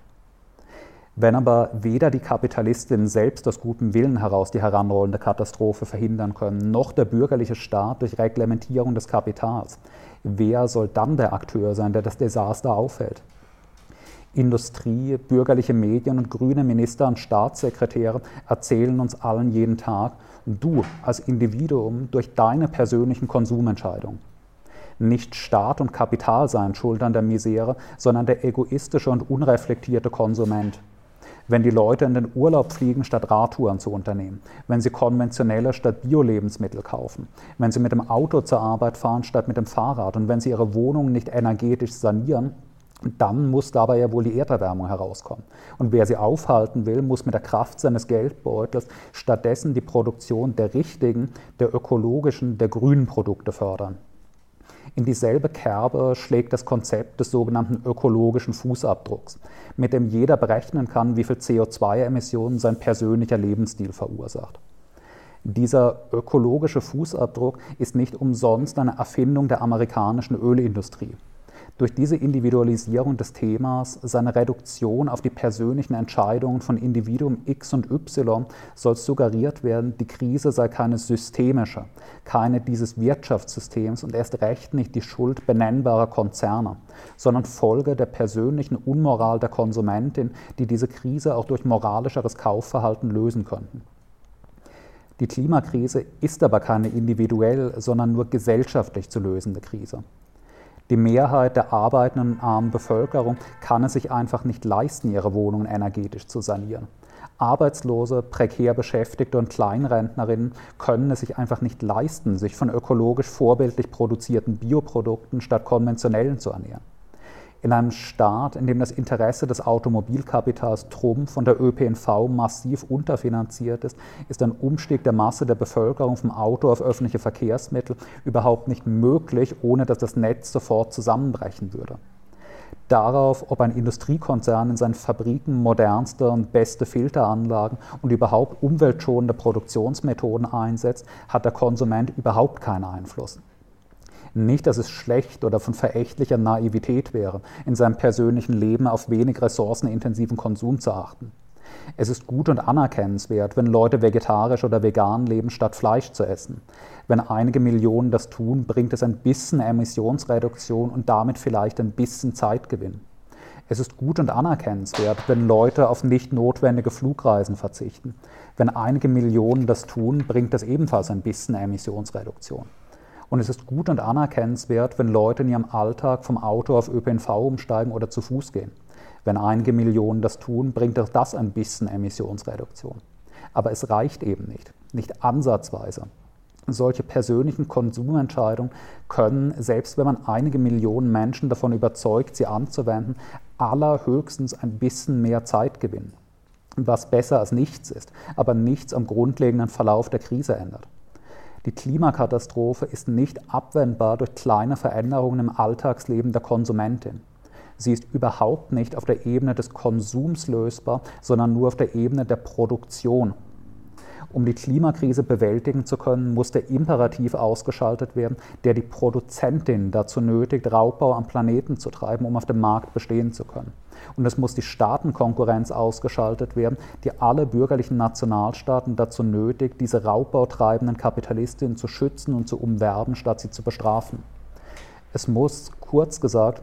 Wenn aber weder die Kapitalistinnen selbst aus gutem Willen heraus die heranrollende Katastrophe verhindern können, noch der bürgerliche Staat durch Reglementierung des Kapitals, wer soll dann der Akteur sein, der das Desaster aufhält? Industrie, bürgerliche Medien und grüne Minister und Staatssekretäre erzählen uns allen jeden Tag, du als Individuum durch deine persönlichen Konsumentscheidungen. Nicht Staat und Kapital seien schuld an der Misere, sondern der egoistische und unreflektierte Konsument wenn die Leute in den Urlaub fliegen, statt Radtouren zu unternehmen, wenn sie konventionelle statt Bio-Lebensmittel kaufen, wenn sie mit dem Auto zur Arbeit fahren statt mit dem Fahrrad und wenn sie ihre Wohnung nicht energetisch sanieren, dann muss dabei ja wohl die Erderwärmung herauskommen. Und wer sie aufhalten will, muss mit der Kraft seines Geldbeutels stattdessen die Produktion der richtigen, der ökologischen, der grünen Produkte fördern. In dieselbe Kerbe schlägt das Konzept des sogenannten ökologischen Fußabdrucks, mit dem jeder berechnen kann, wie viel CO2-Emissionen sein persönlicher Lebensstil verursacht. Dieser ökologische Fußabdruck ist nicht umsonst eine Erfindung der amerikanischen Ölindustrie. Durch diese Individualisierung des Themas, seine Reduktion auf die persönlichen Entscheidungen von Individuum X und Y, soll suggeriert werden, die Krise sei keine systemische, keine dieses Wirtschaftssystems und erst recht nicht die Schuld benennbarer Konzerne, sondern Folge der persönlichen Unmoral der Konsumentin, die diese Krise auch durch moralischeres Kaufverhalten lösen könnten. Die Klimakrise ist aber keine individuell, sondern nur gesellschaftlich zu lösende Krise. Die Mehrheit der arbeitenden und armen Bevölkerung kann es sich einfach nicht leisten, ihre Wohnungen energetisch zu sanieren. Arbeitslose, prekär Beschäftigte und Kleinrentnerinnen können es sich einfach nicht leisten, sich von ökologisch vorbildlich produzierten Bioprodukten statt konventionellen zu ernähren. In einem Staat, in dem das Interesse des Automobilkapitals trumpf und der ÖPNV massiv unterfinanziert ist, ist ein Umstieg der Masse der Bevölkerung vom Auto auf öffentliche Verkehrsmittel überhaupt nicht möglich, ohne dass das Netz sofort zusammenbrechen würde. Darauf, ob ein Industriekonzern in seinen Fabriken modernste und beste Filteranlagen und überhaupt umweltschonende Produktionsmethoden einsetzt, hat der Konsument überhaupt keinen Einfluss. Nicht, dass es schlecht oder von verächtlicher Naivität wäre, in seinem persönlichen Leben auf wenig ressourcenintensiven Konsum zu achten. Es ist gut und anerkennenswert, wenn Leute vegetarisch oder vegan leben, statt Fleisch zu essen. Wenn einige Millionen das tun, bringt es ein bisschen Emissionsreduktion und damit vielleicht ein bisschen Zeitgewinn. Es ist gut und anerkennenswert, wenn Leute auf nicht notwendige Flugreisen verzichten. Wenn einige Millionen das tun, bringt das ebenfalls ein bisschen Emissionsreduktion. Und es ist gut und anerkennenswert, wenn Leute in ihrem Alltag vom Auto auf ÖPNV umsteigen oder zu Fuß gehen. Wenn einige Millionen das tun, bringt auch das ein bisschen Emissionsreduktion. Aber es reicht eben nicht, nicht ansatzweise. Solche persönlichen Konsumentscheidungen können, selbst wenn man einige Millionen Menschen davon überzeugt, sie anzuwenden, allerhöchstens ein bisschen mehr Zeit gewinnen. Was besser als nichts ist, aber nichts am grundlegenden Verlauf der Krise ändert. Die Klimakatastrophe ist nicht abwendbar durch kleine Veränderungen im Alltagsleben der Konsumentin. Sie ist überhaupt nicht auf der Ebene des Konsums lösbar, sondern nur auf der Ebene der Produktion. Um die Klimakrise bewältigen zu können, muss der Imperativ ausgeschaltet werden, der die Produzentin dazu nötigt, Raubbau am Planeten zu treiben, um auf dem Markt bestehen zu können. Und es muss die Staatenkonkurrenz ausgeschaltet werden, die alle bürgerlichen Nationalstaaten dazu nötigt, diese raubbautreibenden Kapitalistinnen zu schützen und zu umwerben, statt sie zu bestrafen. Es muss, kurz gesagt,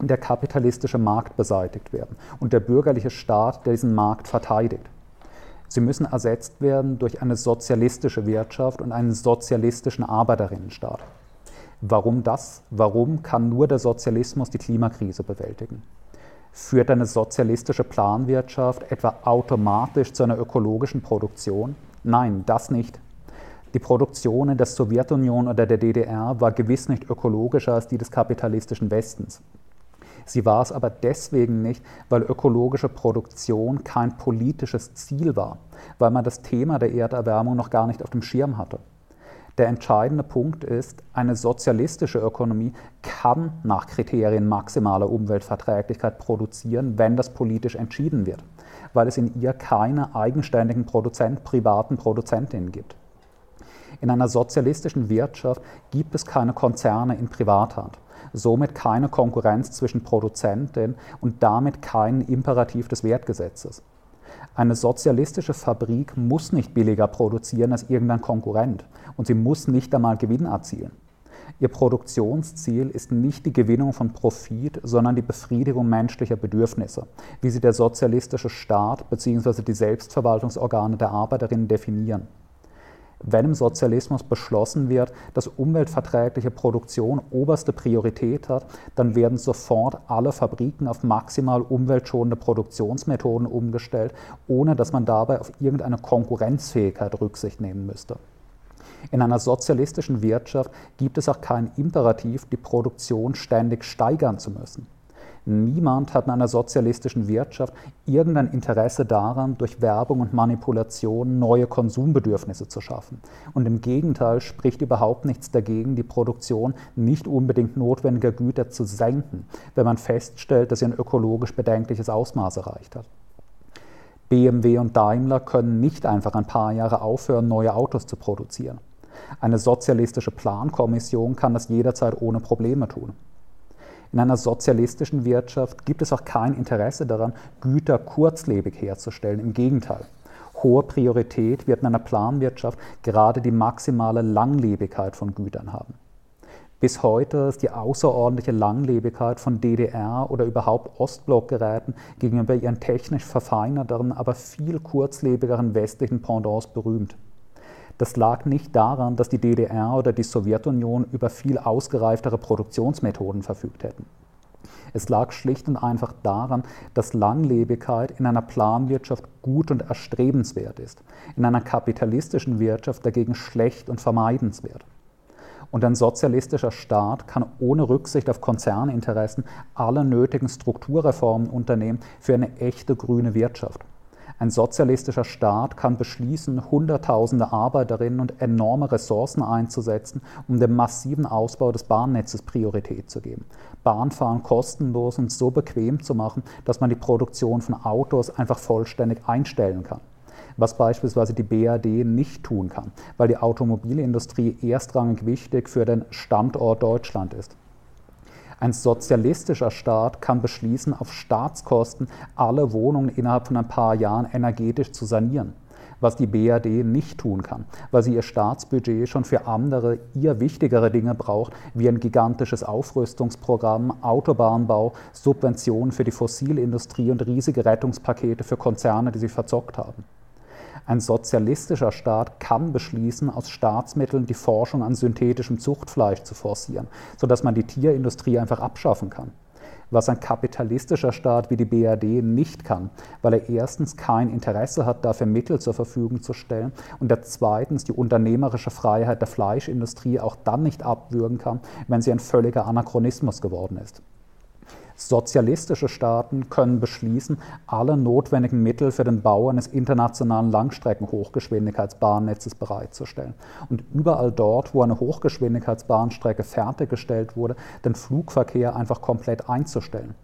der kapitalistische Markt beseitigt werden und der bürgerliche Staat, der diesen Markt verteidigt. Sie müssen ersetzt werden durch eine sozialistische Wirtschaft und einen sozialistischen Arbeiterinnenstaat. Warum das? Warum kann nur der Sozialismus die Klimakrise bewältigen? Führt eine sozialistische Planwirtschaft etwa automatisch zu einer ökologischen Produktion? Nein, das nicht. Die Produktion in der Sowjetunion oder der DDR war gewiss nicht ökologischer als die des kapitalistischen Westens. Sie war es aber deswegen nicht, weil ökologische Produktion kein politisches Ziel war, weil man das Thema der Erderwärmung noch gar nicht auf dem Schirm hatte. Der entscheidende Punkt ist, eine sozialistische Ökonomie kann nach Kriterien maximaler Umweltverträglichkeit produzieren, wenn das politisch entschieden wird, weil es in ihr keine eigenständigen Produzent, privaten Produzentinnen gibt. In einer sozialistischen Wirtschaft gibt es keine Konzerne in Privathand, somit keine Konkurrenz zwischen Produzenten und damit keinen Imperativ des Wertgesetzes. Eine sozialistische Fabrik muss nicht billiger produzieren als irgendein Konkurrent und sie muss nicht einmal Gewinn erzielen. Ihr Produktionsziel ist nicht die Gewinnung von Profit, sondern die Befriedigung menschlicher Bedürfnisse, wie sie der sozialistische Staat bzw. die Selbstverwaltungsorgane der Arbeiterinnen definieren. Wenn im Sozialismus beschlossen wird, dass umweltverträgliche Produktion oberste Priorität hat, dann werden sofort alle Fabriken auf maximal umweltschonende Produktionsmethoden umgestellt, ohne dass man dabei auf irgendeine Konkurrenzfähigkeit Rücksicht nehmen müsste. In einer sozialistischen Wirtschaft gibt es auch keinen Imperativ, die Produktion ständig steigern zu müssen. Niemand hat in einer sozialistischen Wirtschaft irgendein Interesse daran, durch Werbung und Manipulation neue Konsumbedürfnisse zu schaffen. Und im Gegenteil spricht überhaupt nichts dagegen, die Produktion nicht unbedingt notwendiger Güter zu senken, wenn man feststellt, dass sie ein ökologisch bedenkliches Ausmaß erreicht hat. BMW und Daimler können nicht einfach ein paar Jahre aufhören, neue Autos zu produzieren. Eine sozialistische Plankommission kann das jederzeit ohne Probleme tun. In einer sozialistischen Wirtschaft gibt es auch kein Interesse daran, Güter kurzlebig herzustellen. Im Gegenteil. Hohe Priorität wird in einer Planwirtschaft gerade die maximale Langlebigkeit von Gütern haben. Bis heute ist die außerordentliche Langlebigkeit von DDR oder überhaupt Ostblockgeräten gegenüber ihren technisch verfeinerteren, aber viel kurzlebigeren westlichen Pendants berühmt. Das lag nicht daran, dass die DDR oder die Sowjetunion über viel ausgereiftere Produktionsmethoden verfügt hätten. Es lag schlicht und einfach daran, dass Langlebigkeit in einer Planwirtschaft gut und erstrebenswert ist, in einer kapitalistischen Wirtschaft dagegen schlecht und vermeidenswert. Und ein sozialistischer Staat kann ohne Rücksicht auf Konzerninteressen alle nötigen Strukturreformen unternehmen für eine echte grüne Wirtschaft. Ein sozialistischer Staat kann beschließen, Hunderttausende Arbeiterinnen und enorme Ressourcen einzusetzen, um dem massiven Ausbau des Bahnnetzes Priorität zu geben. Bahnfahren kostenlos und so bequem zu machen, dass man die Produktion von Autos einfach vollständig einstellen kann was beispielsweise die BRD nicht tun kann, weil die Automobilindustrie erstrangig wichtig für den Standort Deutschland ist. Ein sozialistischer Staat kann beschließen, auf Staatskosten alle Wohnungen innerhalb von ein paar Jahren energetisch zu sanieren was die BRD nicht tun kann, weil sie ihr Staatsbudget schon für andere, ihr wichtigere Dinge braucht, wie ein gigantisches Aufrüstungsprogramm, Autobahnbau, Subventionen für die Fossilindustrie und riesige Rettungspakete für Konzerne, die sie verzockt haben. Ein sozialistischer Staat kann beschließen, aus Staatsmitteln die Forschung an synthetischem Zuchtfleisch zu forcieren, sodass man die Tierindustrie einfach abschaffen kann. Was ein kapitalistischer Staat wie die BRD nicht kann, weil er erstens kein Interesse hat, dafür Mittel zur Verfügung zu stellen und er zweitens die unternehmerische Freiheit der Fleischindustrie auch dann nicht abwürgen kann, wenn sie ein völliger Anachronismus geworden ist. Sozialistische Staaten können beschließen, alle notwendigen Mittel für den Bau eines internationalen Langstrecken-Hochgeschwindigkeitsbahnnetzes bereitzustellen. Und überall dort, wo eine Hochgeschwindigkeitsbahnstrecke fertiggestellt wurde, den Flugverkehr einfach komplett einzustellen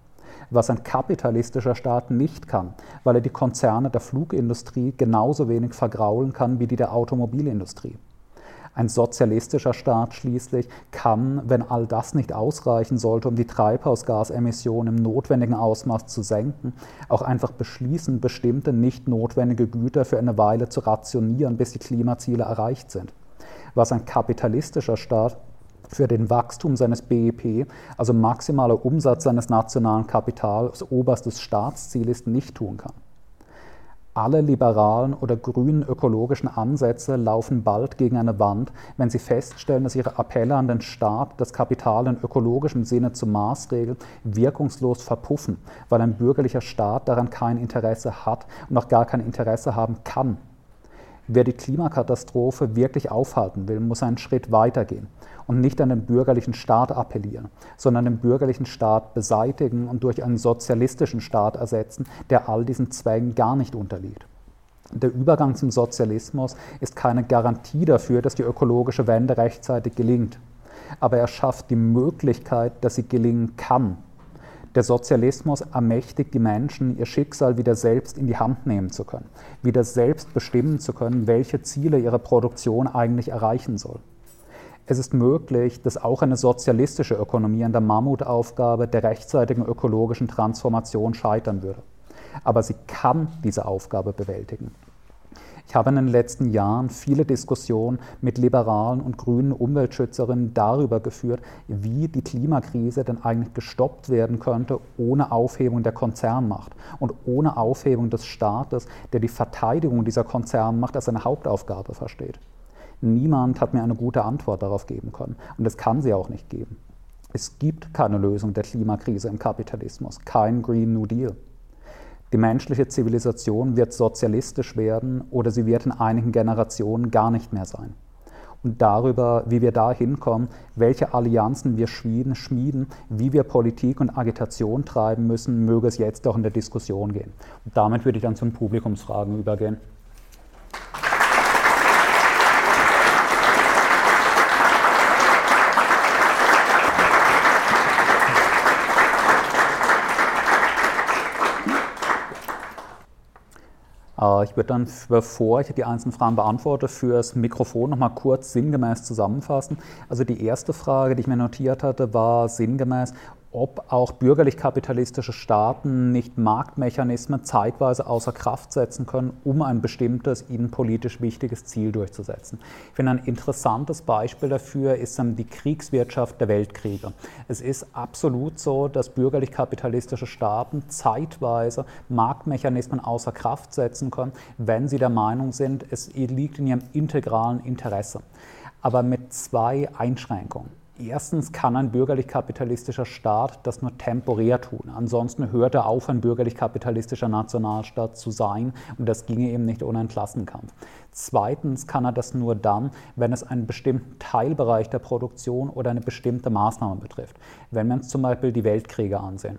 was ein kapitalistischer Staat nicht kann, weil er die Konzerne der Flugindustrie genauso wenig vergraulen kann wie die der Automobilindustrie. Ein sozialistischer Staat schließlich kann, wenn all das nicht ausreichen sollte, um die Treibhausgasemissionen im notwendigen Ausmaß zu senken, auch einfach beschließen, bestimmte nicht notwendige Güter für eine Weile zu rationieren, bis die Klimaziele erreicht sind. Was ein kapitalistischer Staat für den Wachstum seines BIP, also maximaler Umsatz seines nationalen Kapitals, oberstes Staatsziel ist, nicht tun kann. Alle liberalen oder grünen ökologischen Ansätze laufen bald gegen eine Wand, wenn sie feststellen, dass ihre Appelle an den Staat, das Kapital in ökologischem Sinne zu maßregeln, wirkungslos verpuffen, weil ein bürgerlicher Staat daran kein Interesse hat und auch gar kein Interesse haben kann. Wer die Klimakatastrophe wirklich aufhalten will, muss einen Schritt weitergehen und nicht an den bürgerlichen Staat appellieren, sondern den bürgerlichen Staat beseitigen und durch einen sozialistischen Staat ersetzen, der all diesen Zwängen gar nicht unterliegt. Der Übergang zum Sozialismus ist keine Garantie dafür, dass die ökologische Wende rechtzeitig gelingt. Aber er schafft die Möglichkeit, dass sie gelingen kann. Der Sozialismus ermächtigt die Menschen, ihr Schicksal wieder selbst in die Hand nehmen zu können, wieder selbst bestimmen zu können, welche Ziele ihre Produktion eigentlich erreichen soll. Es ist möglich, dass auch eine sozialistische Ökonomie an der Mammutaufgabe der rechtzeitigen ökologischen Transformation scheitern würde. Aber sie kann diese Aufgabe bewältigen. Ich habe in den letzten Jahren viele Diskussionen mit liberalen und grünen Umweltschützerinnen darüber geführt, wie die Klimakrise denn eigentlich gestoppt werden könnte ohne Aufhebung der Konzernmacht und ohne Aufhebung des Staates, der die Verteidigung dieser Konzernmacht als seine Hauptaufgabe versteht. Niemand hat mir eine gute Antwort darauf geben können. Und es kann sie auch nicht geben. Es gibt keine Lösung der Klimakrise im Kapitalismus, kein Green New Deal. Die menschliche Zivilisation wird sozialistisch werden oder sie wird in einigen Generationen gar nicht mehr sein. Und darüber, wie wir da hinkommen, welche Allianzen wir schmieden, schmieden, wie wir Politik und Agitation treiben müssen, möge es jetzt auch in der Diskussion gehen. Und damit würde ich dann zum Publikumsfragen übergehen. Ich würde dann, bevor ich die einzelnen Fragen beantworte, fürs Mikrofon nochmal kurz sinngemäß zusammenfassen. Also die erste Frage, die ich mir notiert hatte, war sinngemäß, ob auch bürgerlich-kapitalistische Staaten nicht Marktmechanismen zeitweise außer Kraft setzen können, um ein bestimmtes ihnen politisch wichtiges Ziel durchzusetzen. Ich finde, ein interessantes Beispiel dafür ist die Kriegswirtschaft der Weltkriege. Es ist absolut so, dass bürgerlich-kapitalistische Staaten zeitweise Marktmechanismen außer Kraft setzen können, wenn sie der Meinung sind, es liegt in ihrem integralen Interesse. Aber mit zwei Einschränkungen. Erstens kann ein bürgerlich-kapitalistischer Staat das nur temporär tun. Ansonsten hört er auf, ein bürgerlich-kapitalistischer Nationalstaat zu sein und das ginge eben nicht ohne einen Klassenkampf. Zweitens kann er das nur dann, wenn es einen bestimmten Teilbereich der Produktion oder eine bestimmte Maßnahme betrifft. Wenn wir uns zum Beispiel die Weltkriege ansehen.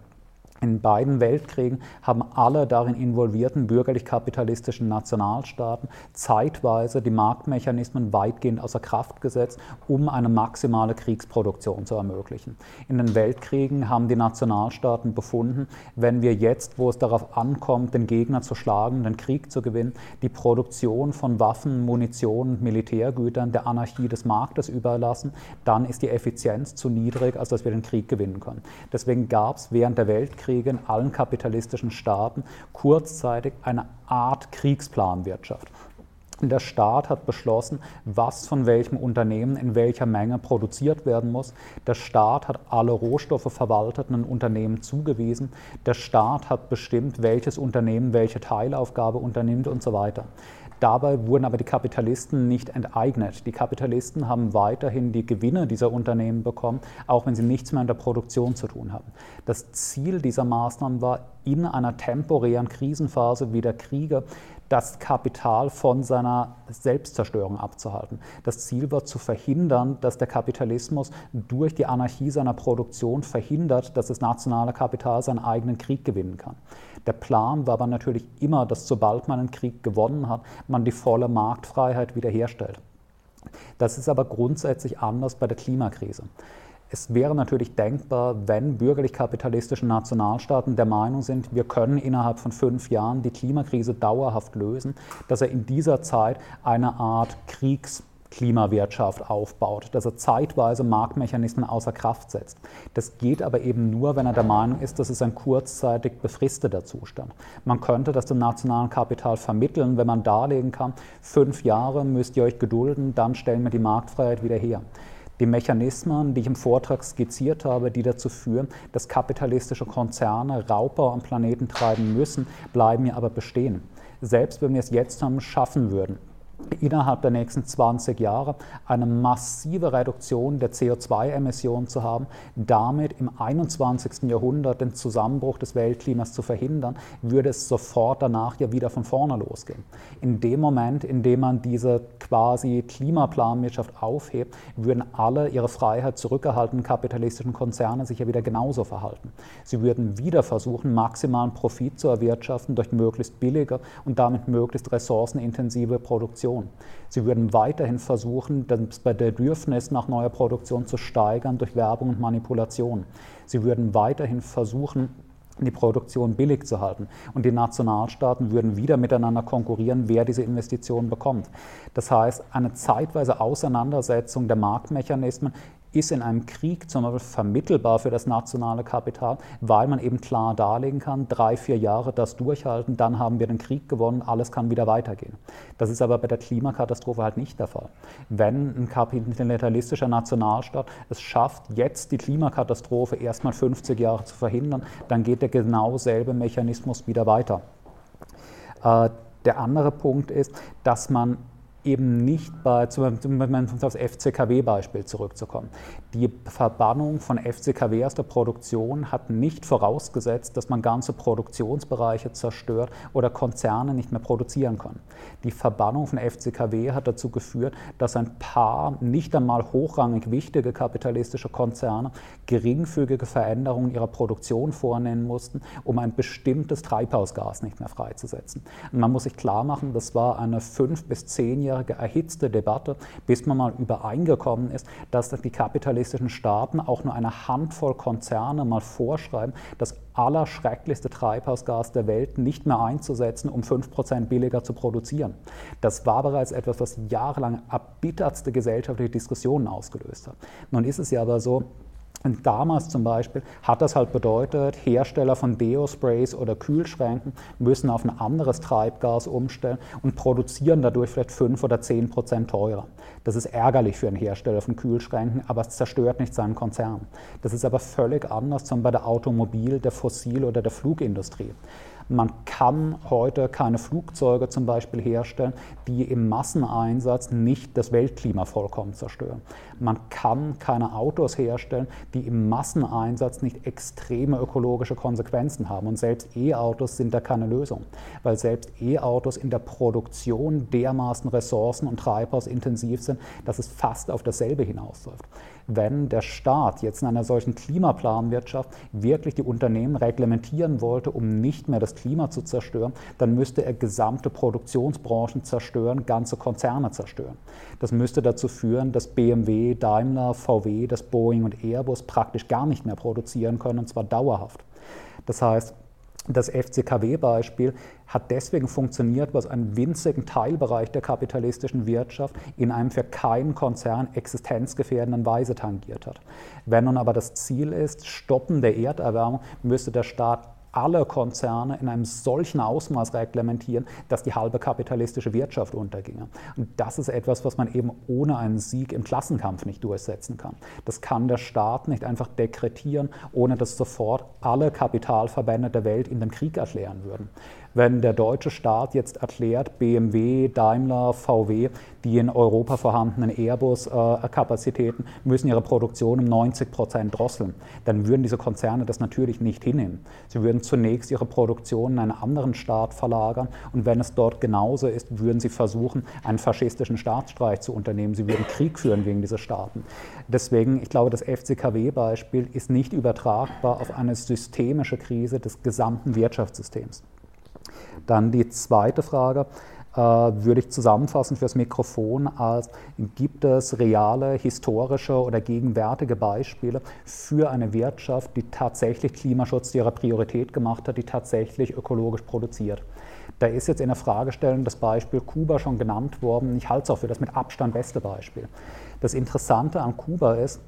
In beiden Weltkriegen haben alle darin involvierten bürgerlich-kapitalistischen Nationalstaaten zeitweise die Marktmechanismen weitgehend außer Kraft gesetzt, um eine maximale Kriegsproduktion zu ermöglichen. In den Weltkriegen haben die Nationalstaaten befunden, wenn wir jetzt, wo es darauf ankommt, den Gegner zu schlagen, den Krieg zu gewinnen, die Produktion von Waffen, Munition und Militärgütern der Anarchie des Marktes überlassen, dann ist die Effizienz zu niedrig, als dass wir den Krieg gewinnen können. Deswegen gab es während der Weltkriege Weltkriege in allen kapitalistischen Staaten kurzzeitig eine Art Kriegsplanwirtschaft. Der Staat hat beschlossen, was von welchem Unternehmen in welcher Menge produziert werden muss. Der Staat hat alle Rohstoffe verwaltet und Unternehmen zugewiesen. Der Staat hat bestimmt, welches Unternehmen welche Teilaufgabe unternimmt und so weiter. Dabei wurden aber die Kapitalisten nicht enteignet. Die Kapitalisten haben weiterhin die Gewinne dieser Unternehmen bekommen, auch wenn sie nichts mehr in der Produktion zu tun haben. Das Ziel dieser Maßnahmen war, in einer temporären Krisenphase wie der Kriege das Kapital von seiner Selbstzerstörung abzuhalten. Das Ziel war zu verhindern, dass der Kapitalismus durch die Anarchie seiner Produktion verhindert, dass das nationale Kapital seinen eigenen Krieg gewinnen kann. Der Plan war aber natürlich immer, dass sobald man einen Krieg gewonnen hat, man die volle Marktfreiheit wiederherstellt. Das ist aber grundsätzlich anders bei der Klimakrise. Es wäre natürlich denkbar, wenn bürgerlich-kapitalistische Nationalstaaten der Meinung sind, wir können innerhalb von fünf Jahren die Klimakrise dauerhaft lösen, dass er in dieser Zeit eine Art Kriegs- Klimawirtschaft aufbaut, dass er zeitweise Marktmechanismen außer Kraft setzt. Das geht aber eben nur, wenn er der Meinung ist, das ist ein kurzzeitig befristeter Zustand. Man könnte das dem nationalen Kapital vermitteln, wenn man darlegen kann, fünf Jahre müsst ihr euch gedulden, dann stellen wir die Marktfreiheit wieder her. Die Mechanismen, die ich im Vortrag skizziert habe, die dazu führen, dass kapitalistische Konzerne Raubbau am Planeten treiben müssen, bleiben ja aber bestehen. Selbst wenn wir es jetzt haben, schaffen würden, innerhalb der nächsten 20 Jahre eine massive Reduktion der CO2-Emissionen zu haben, damit im 21. Jahrhundert den Zusammenbruch des Weltklimas zu verhindern, würde es sofort danach ja wieder von vorne losgehen. In dem Moment, in dem man diese quasi Klimaplanwirtschaft aufhebt, würden alle ihre Freiheit zurückerhaltenen kapitalistischen Konzerne sich ja wieder genauso verhalten. Sie würden wieder versuchen, maximalen Profit zu erwirtschaften durch möglichst billige und damit möglichst ressourcenintensive Produktion Produktion. Sie würden weiterhin versuchen, das Bedürfnis nach neuer Produktion zu steigern durch Werbung und Manipulation. Sie würden weiterhin versuchen, die Produktion billig zu halten. Und die Nationalstaaten würden wieder miteinander konkurrieren, wer diese Investitionen bekommt. Das heißt, eine zeitweise Auseinandersetzung der Marktmechanismen ist in einem Krieg zum Beispiel vermittelbar für das nationale Kapital, weil man eben klar darlegen kann, drei, vier Jahre das durchhalten, dann haben wir den Krieg gewonnen, alles kann wieder weitergehen. Das ist aber bei der Klimakatastrophe halt nicht der Fall. Wenn ein kapitalistischer Nationalstaat es schafft, jetzt die Klimakatastrophe erstmal 50 Jahre zu verhindern, dann geht der genau selbe Mechanismus wieder weiter. Äh, der andere Punkt ist, dass man eben nicht bei, zum Beispiel aufs FCKW-Beispiel zurückzukommen. Die Verbannung von FCKW aus der Produktion hat nicht vorausgesetzt, dass man ganze Produktionsbereiche zerstört oder Konzerne nicht mehr produzieren können. Die Verbannung von FCKW hat dazu geführt, dass ein paar nicht einmal hochrangig wichtige kapitalistische Konzerne geringfügige Veränderungen ihrer Produktion vornehmen mussten, um ein bestimmtes Treibhausgas nicht mehr freizusetzen. Und man muss sich klar machen, das war eine fünf bis zehnjährige langjährige erhitzte Debatte, bis man mal übereingekommen ist, dass die kapitalistischen Staaten auch nur eine Handvoll Konzerne mal vorschreiben, das allerschrecklichste Treibhausgas der Welt nicht mehr einzusetzen, um 5% billiger zu produzieren. Das war bereits etwas, was jahrelang erbittertste gesellschaftliche Diskussionen ausgelöst hat. Nun ist es ja aber so, Und damals zum Beispiel hat das halt bedeutet, Hersteller von Deo-Sprays oder Kühlschränken müssen auf ein anderes Treibgas umstellen und produzieren dadurch vielleicht 5 oder 10 Prozent teurer. Das ist ärgerlich für einen Hersteller von Kühlschränken, aber es zerstört nicht seinen Konzern. Das ist aber völlig anders zum bei der Automobil-, der Fossil- oder der Flugindustrie. Man kann heute keine Flugzeuge zum Beispiel herstellen, die im Masseneinsatz nicht das Weltklima vollkommen zerstören. Man kann keine Autos herstellen, die im Masseneinsatz nicht extreme ökologische Konsequenzen haben. Und selbst E-Autos sind da keine Lösung, weil selbst E-Autos in der Produktion dermaßen ressourcen- und treibhausintensiv sind, dass es fast auf dasselbe hinausläuft wenn der Staat jetzt in einer solchen Klimaplanwirtschaft wirklich die Unternehmen reglementieren wollte, um nicht mehr das Klima zu zerstören, dann müsste er gesamte Produktionsbranchen zerstören, ganze Konzerne zerstören. Das müsste dazu führen, dass BMW, Daimler, VW, das Boeing und Airbus praktisch gar nicht mehr produzieren können, und zwar dauerhaft. Das heißt, das FCKW-Beispiel hat deswegen funktioniert, was einen winzigen Teilbereich der kapitalistischen Wirtschaft in einem für keinen Konzern existenzgefährdenden Weise tangiert hat. Wenn nun aber das Ziel ist, Stoppen der Erderwärmung, müsste der Staat alle Konzerne in einem solchen Ausmaß reglementieren, dass die halbe kapitalistische Wirtschaft unterginge. Und das ist etwas, was man eben ohne einen Sieg im Klassenkampf nicht durchsetzen kann. Das kann der Staat nicht einfach dekretieren, ohne dass sofort alle Kapitalverbände der Welt in den Krieg erklären würden wenn der deutsche Staat jetzt erklärt, BMW, Daimler, VW, die in Europa vorhandenen Airbus-Kapazitäten müssen ihre Produktion um 90 Prozent drosseln, dann würden diese Konzerne das natürlich nicht hinnehmen. Sie würden zunächst ihre Produktion in einen anderen Staat verlagern und wenn es dort genauso ist, würden sie versuchen, einen faschistischen Staatsstreich zu unternehmen. Sie würden Krieg führen gegen diese Staaten. Deswegen, ich glaube, das FCKW-Beispiel ist nicht übertragbar auf eine systemische Krise des gesamten Wirtschaftssystems. Dann die zweite Frage äh, würde ich zusammenfassen fürs Mikrofon als, gibt es reale, historische oder gegenwärtige Beispiele für eine Wirtschaft, die tatsächlich Klimaschutz ihrer Priorität gemacht hat, die tatsächlich ökologisch produziert. Da ist jetzt in der Fragestellung das Beispiel Kuba schon genannt worden. Ich halte es auch für das mit Abstand beste Beispiel. Das Interessante an Kuba ist,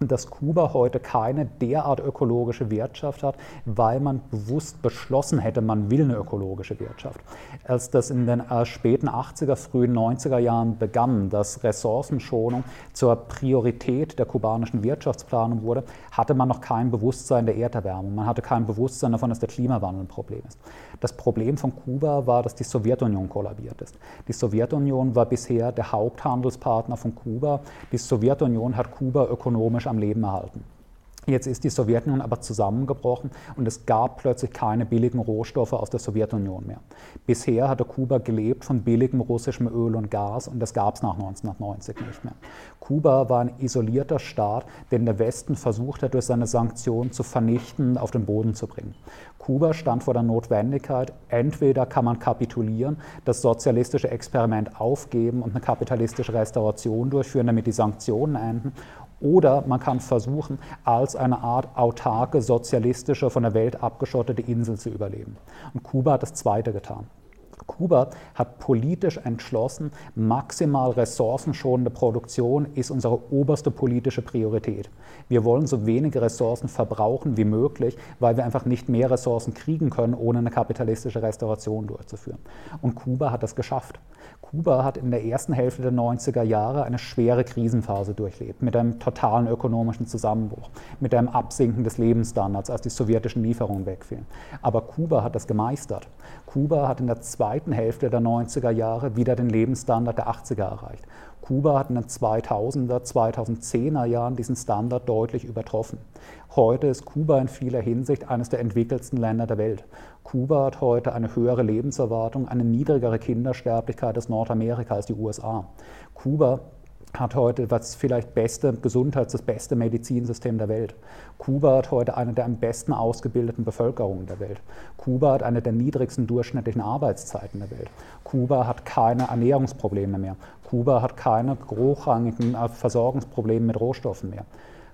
dass Kuba heute keine derart ökologische Wirtschaft hat, weil man bewusst beschlossen hätte, man will eine ökologische Wirtschaft. Als das in den äh, späten 80er, frühen 90er Jahren begann, dass Ressourcenschonung zur Priorität der kubanischen Wirtschaftsplanung wurde, hatte man noch kein Bewusstsein der Erderwärmung. Man hatte kein Bewusstsein davon, dass der Klimawandel ein Problem ist. Das Problem von Kuba war, dass die Sowjetunion kollabiert ist. Die Sowjetunion war bisher der Haupthandelspartner von Kuba. Die Sowjetunion hat Kuba ökonomisch am Leben erhalten. Jetzt ist die Sowjetunion aber zusammengebrochen und es gab plötzlich keine billigen Rohstoffe aus der Sowjetunion mehr. Bisher hatte Kuba gelebt von billigem russischem Öl und Gas und das gab es nach 1990 nicht mehr. Kuba war ein isolierter Staat, den der Westen versucht hat, durch seine Sanktionen zu vernichten, auf den Boden zu bringen. Kuba stand vor der Notwendigkeit, entweder kann man kapitulieren, das sozialistische Experiment aufgeben und eine kapitalistische Restauration durchführen, damit die Sanktionen enden, oder man kann versuchen, als eine Art autarke, sozialistische, von der Welt abgeschottete Insel zu überleben. Und Kuba hat das Zweite getan. Kuba hat politisch entschlossen, maximal ressourcenschonende Produktion ist unsere oberste politische Priorität. Wir wollen so wenige Ressourcen verbrauchen wie möglich, weil wir einfach nicht mehr Ressourcen kriegen können, ohne eine kapitalistische Restauration durchzuführen. Und Kuba hat das geschafft. Kuba hat in der ersten Hälfte der 90er Jahre eine schwere Krisenphase durchlebt, mit einem totalen ökonomischen Zusammenbruch, mit einem Absinken des Lebensstandards, als die sowjetischen Lieferungen wegfielen. Aber Kuba hat das gemeistert. Kuba hat in der zweiten Hälfte der 90er Jahre wieder den Lebensstandard der 80er erreicht. Kuba hat in den 2000er, 2010er Jahren diesen Standard deutlich übertroffen. Heute ist Kuba in vieler Hinsicht eines der entwickelsten Länder der Welt. Kuba hat heute eine höhere Lebenserwartung, eine niedrigere Kindersterblichkeit als Nordamerika, als die USA. Kuba hat heute das vielleicht beste Gesundheits-, das beste Medizinsystem der Welt. Kuba hat heute eine der am besten ausgebildeten Bevölkerungen der Welt. Kuba hat eine der niedrigsten durchschnittlichen Arbeitszeiten der Welt. Kuba hat keine Ernährungsprobleme mehr. Kuba hat keine hochrangigen äh, Versorgungsprobleme mit Rohstoffen mehr.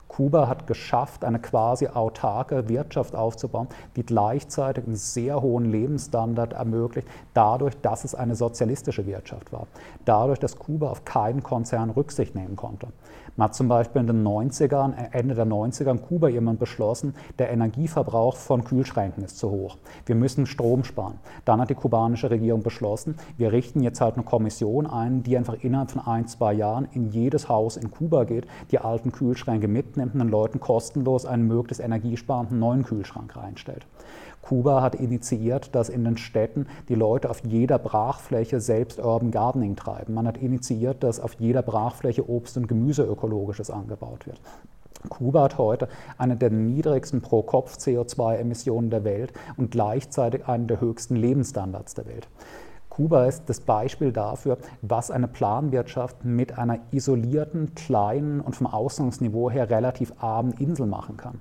Kuba hat geschafft, eine quasi autarke Wirtschaft aufzubauen, die gleichzeitig einen sehr hohen Lebensstandard ermöglicht, dadurch, dass es eine sozialistische Wirtschaft war. Dadurch, dass Kuba auf keinen Konzern Rücksicht nehmen konnte. Man hat zum Beispiel in den 90ern, äh, Ende der 90er in Kuba jemand beschlossen, der Energieverbrauch von Kühlschränken ist zu hoch. Wir müssen Strom sparen. Dann hat die kubanische Regierung beschlossen, wir richten jetzt halt eine Kommission ein, die einfach innerhalb von ein, zwei Jahren in jedes Haus in Kuba geht, die alten Kühlschränke mitnimmt und den Leuten kostenlos einen möglichst energiesparenden neuen Kühlschrank reinstellt. Kuba hat initiiert, dass in den Städten die Leute auf jeder Brachfläche selbst Urban Gardening treiben. Man hat initiiert, dass auf jeder Brachfläche Obst und Gemüse ökologisches angebaut wird. Kuba hat heute eine der niedrigsten Pro-Kopf-CO2-Emissionen der Welt und gleichzeitig einen der höchsten Lebensstandards der Welt. Kuba ist das Beispiel dafür, was eine Planwirtschaft mit einer isolierten, kleinen und vom Ausgangsniveau her relativ armen Insel machen kann.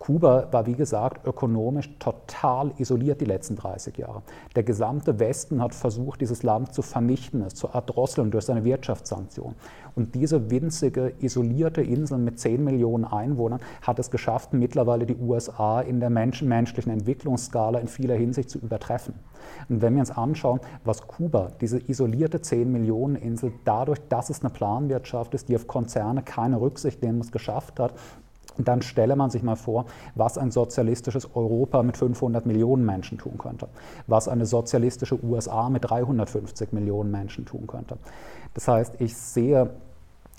Kuba war, wie gesagt, ökonomisch total isoliert die letzten 30 Jahre. Der gesamte Westen hat versucht, dieses Land zu vernichten, es zu erdrosseln durch seine Wirtschaftssanktionen. Und diese winzige, isolierte Insel mit 10 Millionen Einwohnern hat es geschafft, mittlerweile die USA in der menschlichen Entwicklungsskala in vieler Hinsicht zu übertreffen. Und wenn wir uns anschauen, was Kuba, diese isolierte 10 Millionen Insel, dadurch, dass es eine Planwirtschaft ist, die auf Konzerne keine Rücksicht nehmen muss, geschafft hat, dann stelle man sich mal vor, was ein sozialistisches Europa mit 500 Millionen Menschen tun könnte, was eine sozialistische USA mit 350 Millionen Menschen tun könnte. Das heißt, ich sehe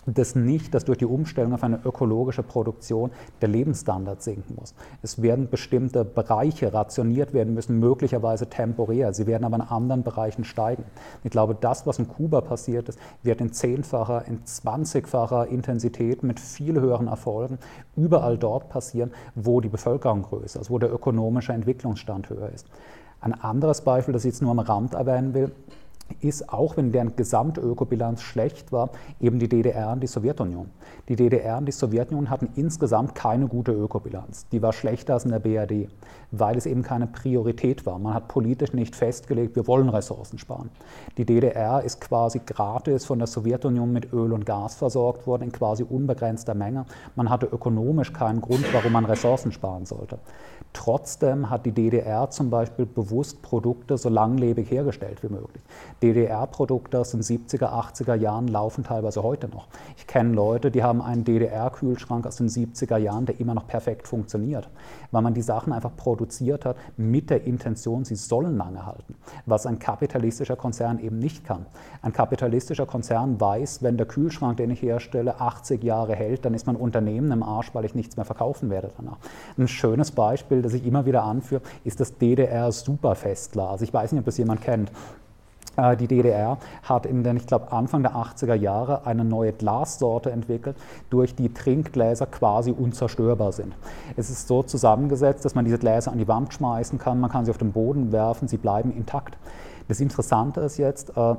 das nicht, dass durch die Umstellung auf eine ökologische Produktion der Lebensstandard sinken muss. Es werden bestimmte Bereiche rationiert werden müssen, möglicherweise temporär. Sie werden aber in anderen Bereichen steigen. Ich glaube, das, was in Kuba passiert ist, wird in zehnfacher, in zwanzigfacher Intensität mit viel höheren Erfolgen überall dort passieren, wo die Bevölkerung größer ist, wo der ökonomische Entwicklungsstand höher ist. Ein anderes Beispiel, das ich jetzt nur am Rand erwähnen will, ist, auch wenn deren Gesamtökobilanz schlecht war, eben die DDR und die Sowjetunion. Die DDR und die Sowjetunion hatten insgesamt keine gute Ökobilanz. Die war schlechter als in der BRD, weil es eben keine Priorität war. Man hat politisch nicht festgelegt, wir wollen Ressourcen sparen. Die DDR ist quasi gratis von der Sowjetunion mit Öl und Gas versorgt worden, in quasi unbegrenzter Menge. Man hatte ökonomisch keinen Grund, warum man Ressourcen sparen sollte. Trotzdem hat die DDR zum Beispiel bewusst Produkte so langlebig hergestellt wie möglich. DDR-Produkte aus den 70er, 80er Jahren laufen teilweise heute noch. Ich kenne Leute, die haben einen DDR-Kühlschrank aus den 70er Jahren, der immer noch perfekt funktioniert, weil man die Sachen einfach produziert hat mit der Intention, sie sollen lange halten, was ein kapitalistischer Konzern eben nicht kann. Ein kapitalistischer Konzern weiß, wenn der Kühlschrank, den ich herstelle, 80 Jahre hält, dann ist mein Unternehmen im Arsch, weil ich nichts mehr verkaufen werde danach. Ein schönes Beispiel, das ich immer wieder anführe, ist das DDR-Superfestglas. Ich weiß nicht, ob das jemand kennt. Äh, die DDR hat in den, ich glaube, Anfang der 80er Jahre eine neue Glassorte entwickelt, durch die Trinkgläser quasi unzerstörbar sind. Es ist so zusammengesetzt, dass man diese Gläser an die Wand schmeißen kann, man kann sie auf den Boden werfen, sie bleiben intakt. Das Interessante ist jetzt, äh,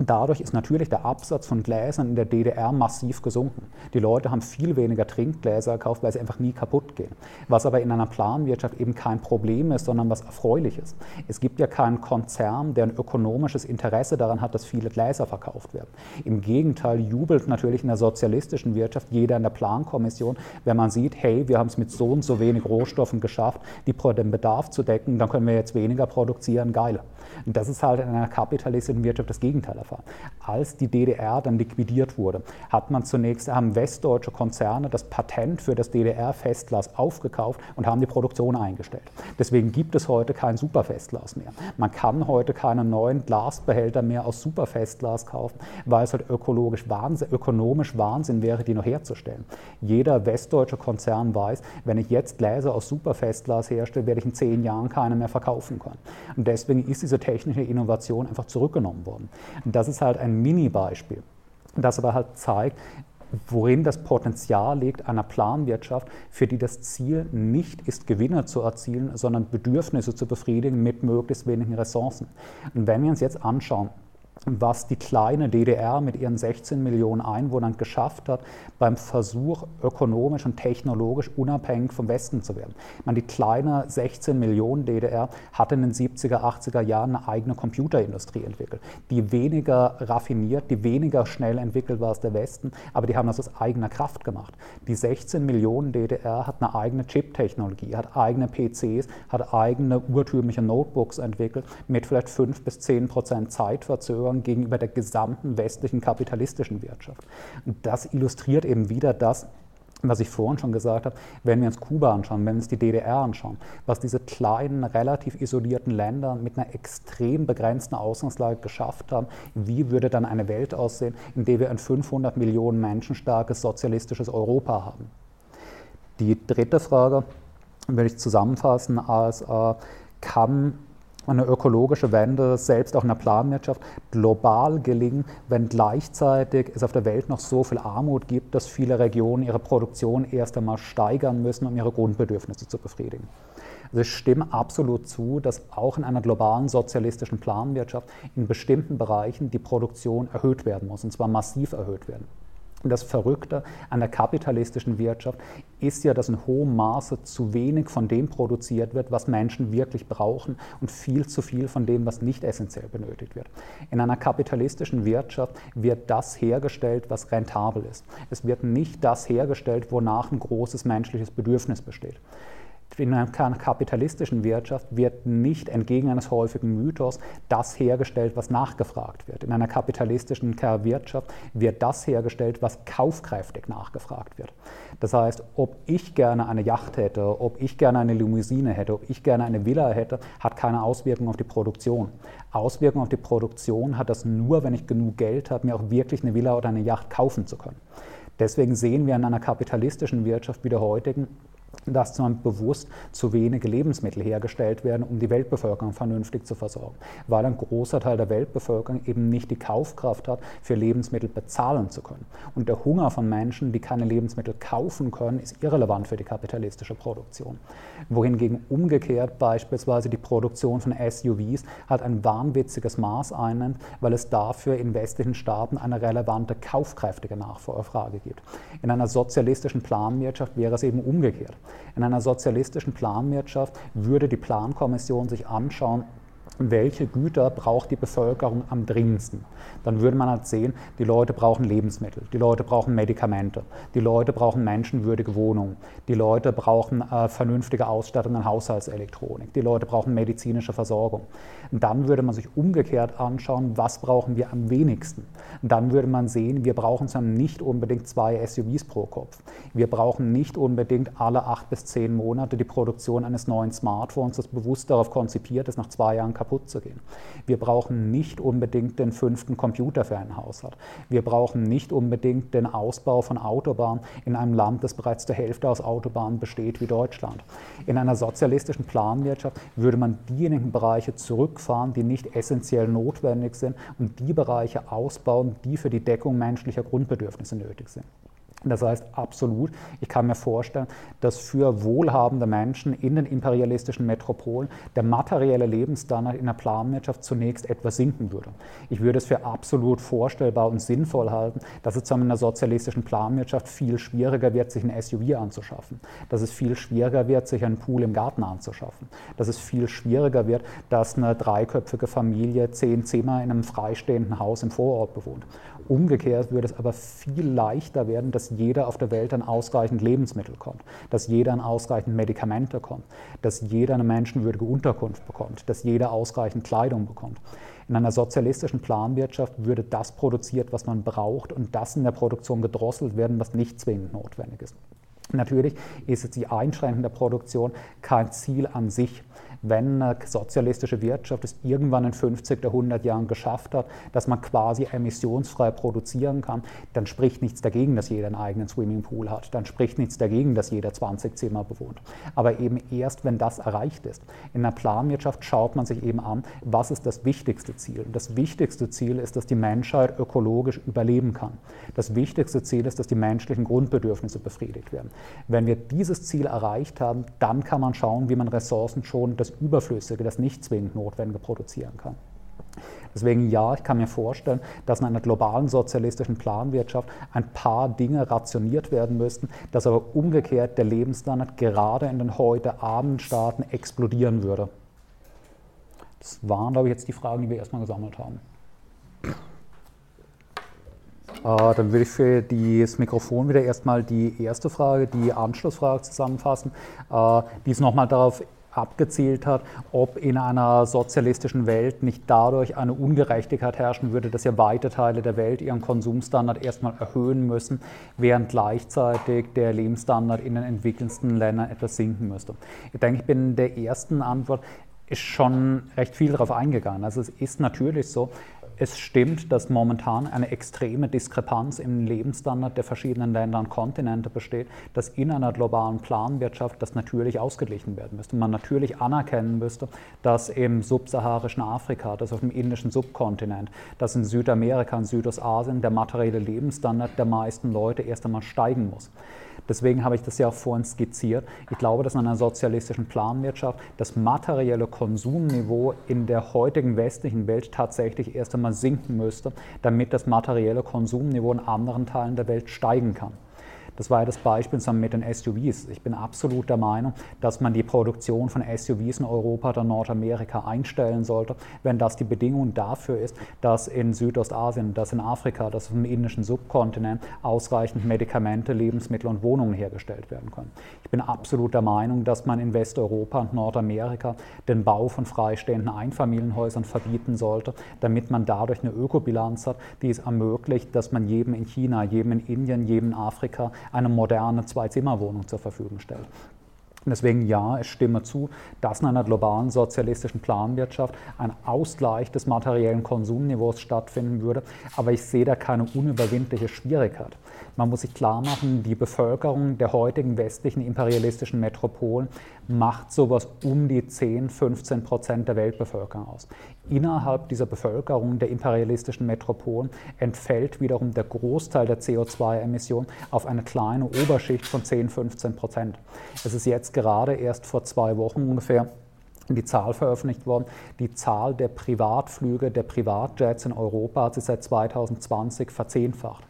Dadurch ist natürlich der Absatz von Gläsern in der DDR massiv gesunken. Die Leute haben viel weniger Trinkgläser gekauft, weil sie einfach nie kaputt gehen. Was aber in einer Planwirtschaft eben kein Problem ist, sondern was erfreulich ist. Es gibt ja keinen Konzern, der ein ökonomisches Interesse daran hat, dass viele Gläser verkauft werden. Im Gegenteil jubelt natürlich in der sozialistischen Wirtschaft jeder in der Plankommission, wenn man sieht, hey, wir haben es mit so und so wenig Rohstoffen geschafft, die, den Bedarf zu decken, dann können wir jetzt weniger produzieren, geil. Und das ist halt in einer kapitalistischen Wirtschaft das Gegenteil davon. Als die DDR dann liquidiert wurde, hat man zunächst, haben westdeutsche Konzerne das Patent für das DDR-Festglas aufgekauft und haben die Produktion eingestellt. Deswegen gibt es heute kein Superfestglas mehr. Man kann heute keine neuen Glasbehälter mehr aus Superfestglas kaufen, weil es halt ökologisch Wahnsinn, ökonomisch Wahnsinn wäre, die noch herzustellen. Jeder westdeutsche Konzern weiß, wenn ich jetzt Gläser aus Superfestglas herstelle, werde ich in zehn Jahren keine mehr verkaufen können. Und deswegen ist diese technische Innovation einfach zurückgenommen worden. Und das ist halt ein Mini-Beispiel, das aber halt zeigt, worin das Potenzial liegt einer Planwirtschaft, für die das Ziel nicht ist, Gewinne zu erzielen, sondern Bedürfnisse zu befriedigen mit möglichst wenigen Ressourcen. Und wenn wir uns jetzt anschauen, was die kleine DDR mit ihren 16 Millionen Einwohnern geschafft hat, beim Versuch, ökonomisch und technologisch unabhängig vom Westen zu werden. Meine, die kleine 16 Millionen DDR hat in den 70er, 80er Jahren eine eigene Computerindustrie entwickelt, die weniger raffiniert, die weniger schnell entwickelt war als der Westen, aber die haben das aus eigener Kraft gemacht. Die 16 Millionen DDR hat eine eigene Chip-Technologie, hat eigene PCs, hat eigene urtümliche Notebooks entwickelt mit vielleicht 5 bis 10 Prozent Zeitverzögerung Verantwortung gegenüber der gesamten westlichen kapitalistischen Wirtschaft. Und das illustriert eben wieder das, was ich vorhin schon gesagt habe, wenn wir uns Kuba anschauen, wenn wir uns die DDR anschauen, was diese kleinen, relativ isolierten Länder mit einer extrem begrenzten Ausgangslage geschafft haben, wie würde dann eine Welt aussehen, in der wir ein 500 Millionen Menschen starkes sozialistisches Europa haben? Die dritte Frage will ich zusammenfassen als, äh, kann eine ökologische Wende selbst auch in der Planwirtschaft global gelingen, wenn gleichzeitig es auf der Welt noch so viel Armut gibt, dass viele Regionen ihre Produktion erst einmal steigern müssen, um ihre Grundbedürfnisse zu befriedigen. Also ich stimme absolut zu, dass auch in einer globalen sozialistischen Planwirtschaft in bestimmten Bereichen die Produktion erhöht werden muss, und zwar massiv erhöht werden. Das Verrückte an der kapitalistischen Wirtschaft ist ja, dass in hohem Maße zu wenig von dem produziert wird, was Menschen wirklich brauchen und viel zu viel von dem, was nicht essentiell benötigt wird. In einer kapitalistischen Wirtschaft wird das hergestellt, was rentabel ist. Es wird nicht das hergestellt, wonach ein großes menschliches Bedürfnis besteht in einer kapitalistischen Wirtschaft wird nicht entgegen eines häufigen Mythos das hergestellt, was nachgefragt wird. In einer kapitalistischen Wirtschaft wird das hergestellt, was kaufkräftig nachgefragt wird. Das heißt, ob ich gerne eine Yacht hätte, ob ich gerne eine Limousine hätte, ob ich gerne eine Villa hätte, hat keine Auswirkung auf die Produktion. Auswirkungen auf die Produktion hat das nur, wenn ich genug Geld habe, mir auch wirklich eine Villa oder eine Yacht kaufen zu können. Deswegen sehen wir in einer kapitalistischen Wirtschaft wie der heutigen, dass zum bewusst zu wenige Lebensmittel hergestellt werden, um die Weltbevölkerung vernünftig zu versorgen, weil ein großer Teil der Weltbevölkerung eben nicht die Kaufkraft hat, für Lebensmittel bezahlen zu können. Und der Hunger von Menschen, die keine Lebensmittel kaufen können, ist irrelevant für die kapitalistische Produktion. Wohingegen umgekehrt beispielsweise die Produktion von SUVs halt ein wahnwitziges Maß einnimmt, weil es dafür in westlichen Staaten eine relevante kaufkräftige Nachfrage gibt. In einer sozialistischen Planwirtschaft wäre es eben umgekehrt. In einer sozialistischen Planwirtschaft würde die Plankommission sich anschauen, welche Güter braucht die Bevölkerung am dringendsten. Dann würde man halt sehen, die Leute brauchen Lebensmittel, die Leute brauchen Medikamente, die Leute brauchen menschenwürdige Wohnungen, die Leute brauchen äh, vernünftige Ausstattung an Haushaltselektronik, die Leute brauchen medizinische Versorgung. Und dann würde man sich umgekehrt anschauen, was brauchen wir am wenigsten. Und dann würde man sehen, wir brauchen dann nicht unbedingt zwei SUVs pro Kopf. Wir brauchen nicht unbedingt alle acht bis zehn Monate die Produktion eines neuen Smartphones, das bewusst darauf konzipiert ist, nach zwei Jahren kaputt zu gehen. Wir brauchen nicht unbedingt den fünften Computer für einen Haushalt. Wir brauchen nicht unbedingt den Ausbau von Autobahnen in einem Land, das bereits zur Hälfte aus Autobahnen besteht wie Deutschland. In einer sozialistischen Planwirtschaft würde man diejenigen Bereiche zurückfahren, die nicht essentiell notwendig sind und die Bereiche ausbauen, die für die Deckung menschlicher Grundbedürfnisse nötig sind. Das heißt absolut, ich kann mir vorstellen, dass für wohlhabende Menschen in den imperialistischen Metropolen der materielle Lebensstandard in der Planwirtschaft zunächst etwas sinken würde. Ich würde es für absolut vorstellbar und sinnvoll halten, dass es in der sozialistischen Planwirtschaft viel schwieriger wird, sich ein SUV anzuschaffen, dass es viel schwieriger wird, sich einen Pool im Garten anzuschaffen, dass es viel schwieriger wird, dass eine dreiköpfige Familie zehn Zimmer in einem freistehenden Haus im Vorort bewohnt. Umgekehrt würde es aber viel leichter werden, dass jeder auf der Welt an ausreichend Lebensmittel kommt, dass jeder an ausreichend Medikamente kommt, dass jeder eine menschenwürdige Unterkunft bekommt, dass jeder ausreichend Kleidung bekommt. In einer sozialistischen Planwirtschaft würde das produziert, was man braucht und das in der Produktion gedrosselt werden, was nicht zwingend notwendig ist. Natürlich ist jetzt die Einschränkung der Produktion kein Ziel an sich wenn eine sozialistische Wirtschaft es irgendwann in 50 oder 100 Jahren geschafft hat, dass man quasi emissionsfrei produzieren kann, dann spricht nichts dagegen, dass jeder einen eigenen Swimmingpool hat. Dann spricht nichts dagegen, dass jeder 20 Zimmer bewohnt. Aber eben erst, wenn das erreicht ist. In der Planwirtschaft schaut man sich eben an, was ist das wichtigste Ziel. Das wichtigste Ziel ist, dass die Menschheit ökologisch überleben kann. Das wichtigste Ziel ist, dass die menschlichen Grundbedürfnisse befriedigt werden. Wenn wir dieses Ziel erreicht haben, dann kann man schauen, wie man Ressourcen schon das das Überflüssige, das nicht zwingend Notwendige produzieren kann. Deswegen ja, ich kann mir vorstellen, dass in einer globalen sozialistischen Planwirtschaft ein paar Dinge rationiert werden müssten, dass aber umgekehrt der Lebensstandard gerade in den heute armen Staaten explodieren würde. Das waren, glaube ich, jetzt die Fragen, die wir erstmal gesammelt haben. Äh, dann würde ich für das Mikrofon wieder erstmal die erste Frage, die Anschlussfrage zusammenfassen, äh, die es nochmal darauf abgezielt hat, ob in einer sozialistischen Welt nicht dadurch eine Ungerechtigkeit herrschen würde, dass ja weite Teile der Welt ihren Konsumstandard erstmal erhöhen müssen, während gleichzeitig der Lebensstandard in den entwickelsten Ländern etwas sinken müsste. Ich denke, ich bin in der ersten Antwort ist schon recht viel darauf eingegangen. Also es ist natürlich so, es stimmt, dass momentan eine extreme Diskrepanz im Lebensstandard der verschiedenen Länder und Kontinente besteht, dass in einer globalen Planwirtschaft das natürlich ausgeglichen werden müsste. Man natürlich anerkennen müsste, dass im subsaharischen Afrika, dass auf dem indischen Subkontinent, dass in Südamerika und Südostasien der materielle Lebensstandard der meisten Leute erst einmal steigen muss. Deswegen habe ich das ja auch vorhin skizziert. Ich glaube, dass in einer sozialistischen Planwirtschaft das materielle Konsumniveau in der heutigen westlichen Welt tatsächlich erst einmal sinken müsste, damit das materielle Konsumniveau in anderen Teilen der Welt steigen kann. Das war ja das Beispiel zusammen mit den SUVs. Ich bin absolut der Meinung, dass man die Produktion von SUVs in Europa oder Nordamerika einstellen sollte, wenn das die Bedingung dafür ist, dass in Südostasien, dass in Afrika, dass im indischen Subkontinent ausreichend Medikamente, Lebensmittel und Wohnungen hergestellt werden können. Ich bin absolut der Meinung, dass man in Westeuropa und Nordamerika den Bau von freistehenden Einfamilienhäusern verbieten sollte, damit man dadurch eine Ökobilanz hat, die es ermöglicht, dass man jedem in China, jedem in Indien, jedem in Afrika eine moderne Zwei-Zimmer-Wohnung zur Verfügung stellt. Deswegen ja, ich stimme zu, dass in einer globalen sozialistischen Planwirtschaft ein Ausgleich des materiellen Konsumniveaus stattfinden würde, aber ich sehe da keine unüberwindliche Schwierigkeit. Man muss sich klar machen, die Bevölkerung der heutigen westlichen imperialistischen Metropolen macht sowas um die 10, 15 Prozent der Weltbevölkerung aus. Innerhalb dieser Bevölkerung der imperialistischen Metropolen entfällt wiederum der Großteil der CO2-Emissionen auf eine kleine Oberschicht von 10, 15 Prozent. Es ist jetzt gerade erst vor zwei Wochen ungefähr die Zahl veröffentlicht worden. Die Zahl der Privatflüge, der Privatjets in Europa hat sich seit 2020 verzehnfacht.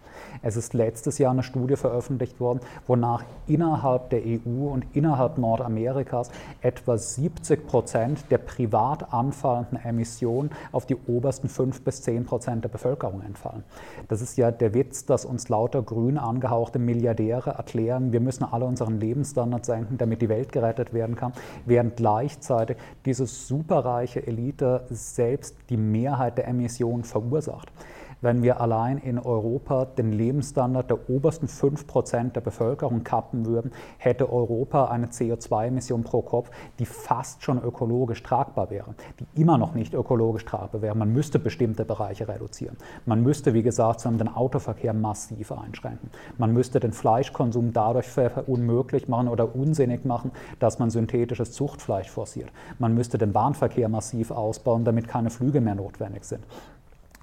Es ist letztes Jahr eine Studie veröffentlicht worden, wonach innerhalb der EU und innerhalb Nordamerikas etwa 70 Prozent der privat anfallenden Emissionen auf die obersten 5 bis 10 Prozent der Bevölkerung entfallen. Das ist ja der Witz, dass uns lauter grün angehauchte Milliardäre erklären, wir müssen alle unseren Lebensstandard senken, damit die Welt gerettet werden kann, während gleichzeitig diese superreiche Elite selbst die Mehrheit der Emissionen verursacht wenn wir allein in Europa den Lebensstandard der obersten 5% der Bevölkerung kappen würden, hätte Europa eine CO2-Emission pro Kopf, die fast schon ökologisch tragbar wäre, die immer noch nicht ökologisch tragbar wäre. Man müsste bestimmte Bereiche reduzieren. Man müsste, wie gesagt, den Autoverkehr massiv einschränken. Man müsste den Fleischkonsum dadurch unmöglich machen oder unsinnig machen, dass man synthetisches Zuchtfleisch forciert. Man müsste den Bahnverkehr massiv ausbauen, damit keine Flüge mehr notwendig sind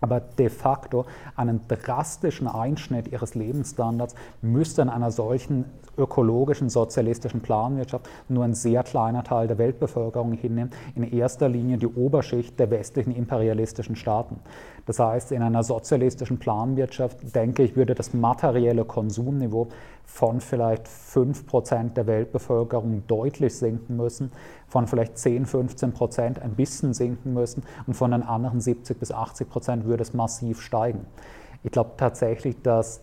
aber de facto einen drastischen Einschnitt ihres Lebensstandards müsste in einer solchen ökologischen, sozialistischen Planwirtschaft nur ein sehr kleiner Teil der Weltbevölkerung hinnehmen, in erster Linie die Oberschicht der westlichen imperialistischen Staaten. Das heißt, in einer sozialistischen Planwirtschaft, denke ich, würde das materielle Konsumniveau von vielleicht 5% der Weltbevölkerung deutlich sinken müssen, von vielleicht 10, 15 Prozent ein bisschen sinken müssen und von den anderen 70 bis 80 Prozent würde es massiv steigen. Ich glaube tatsächlich, dass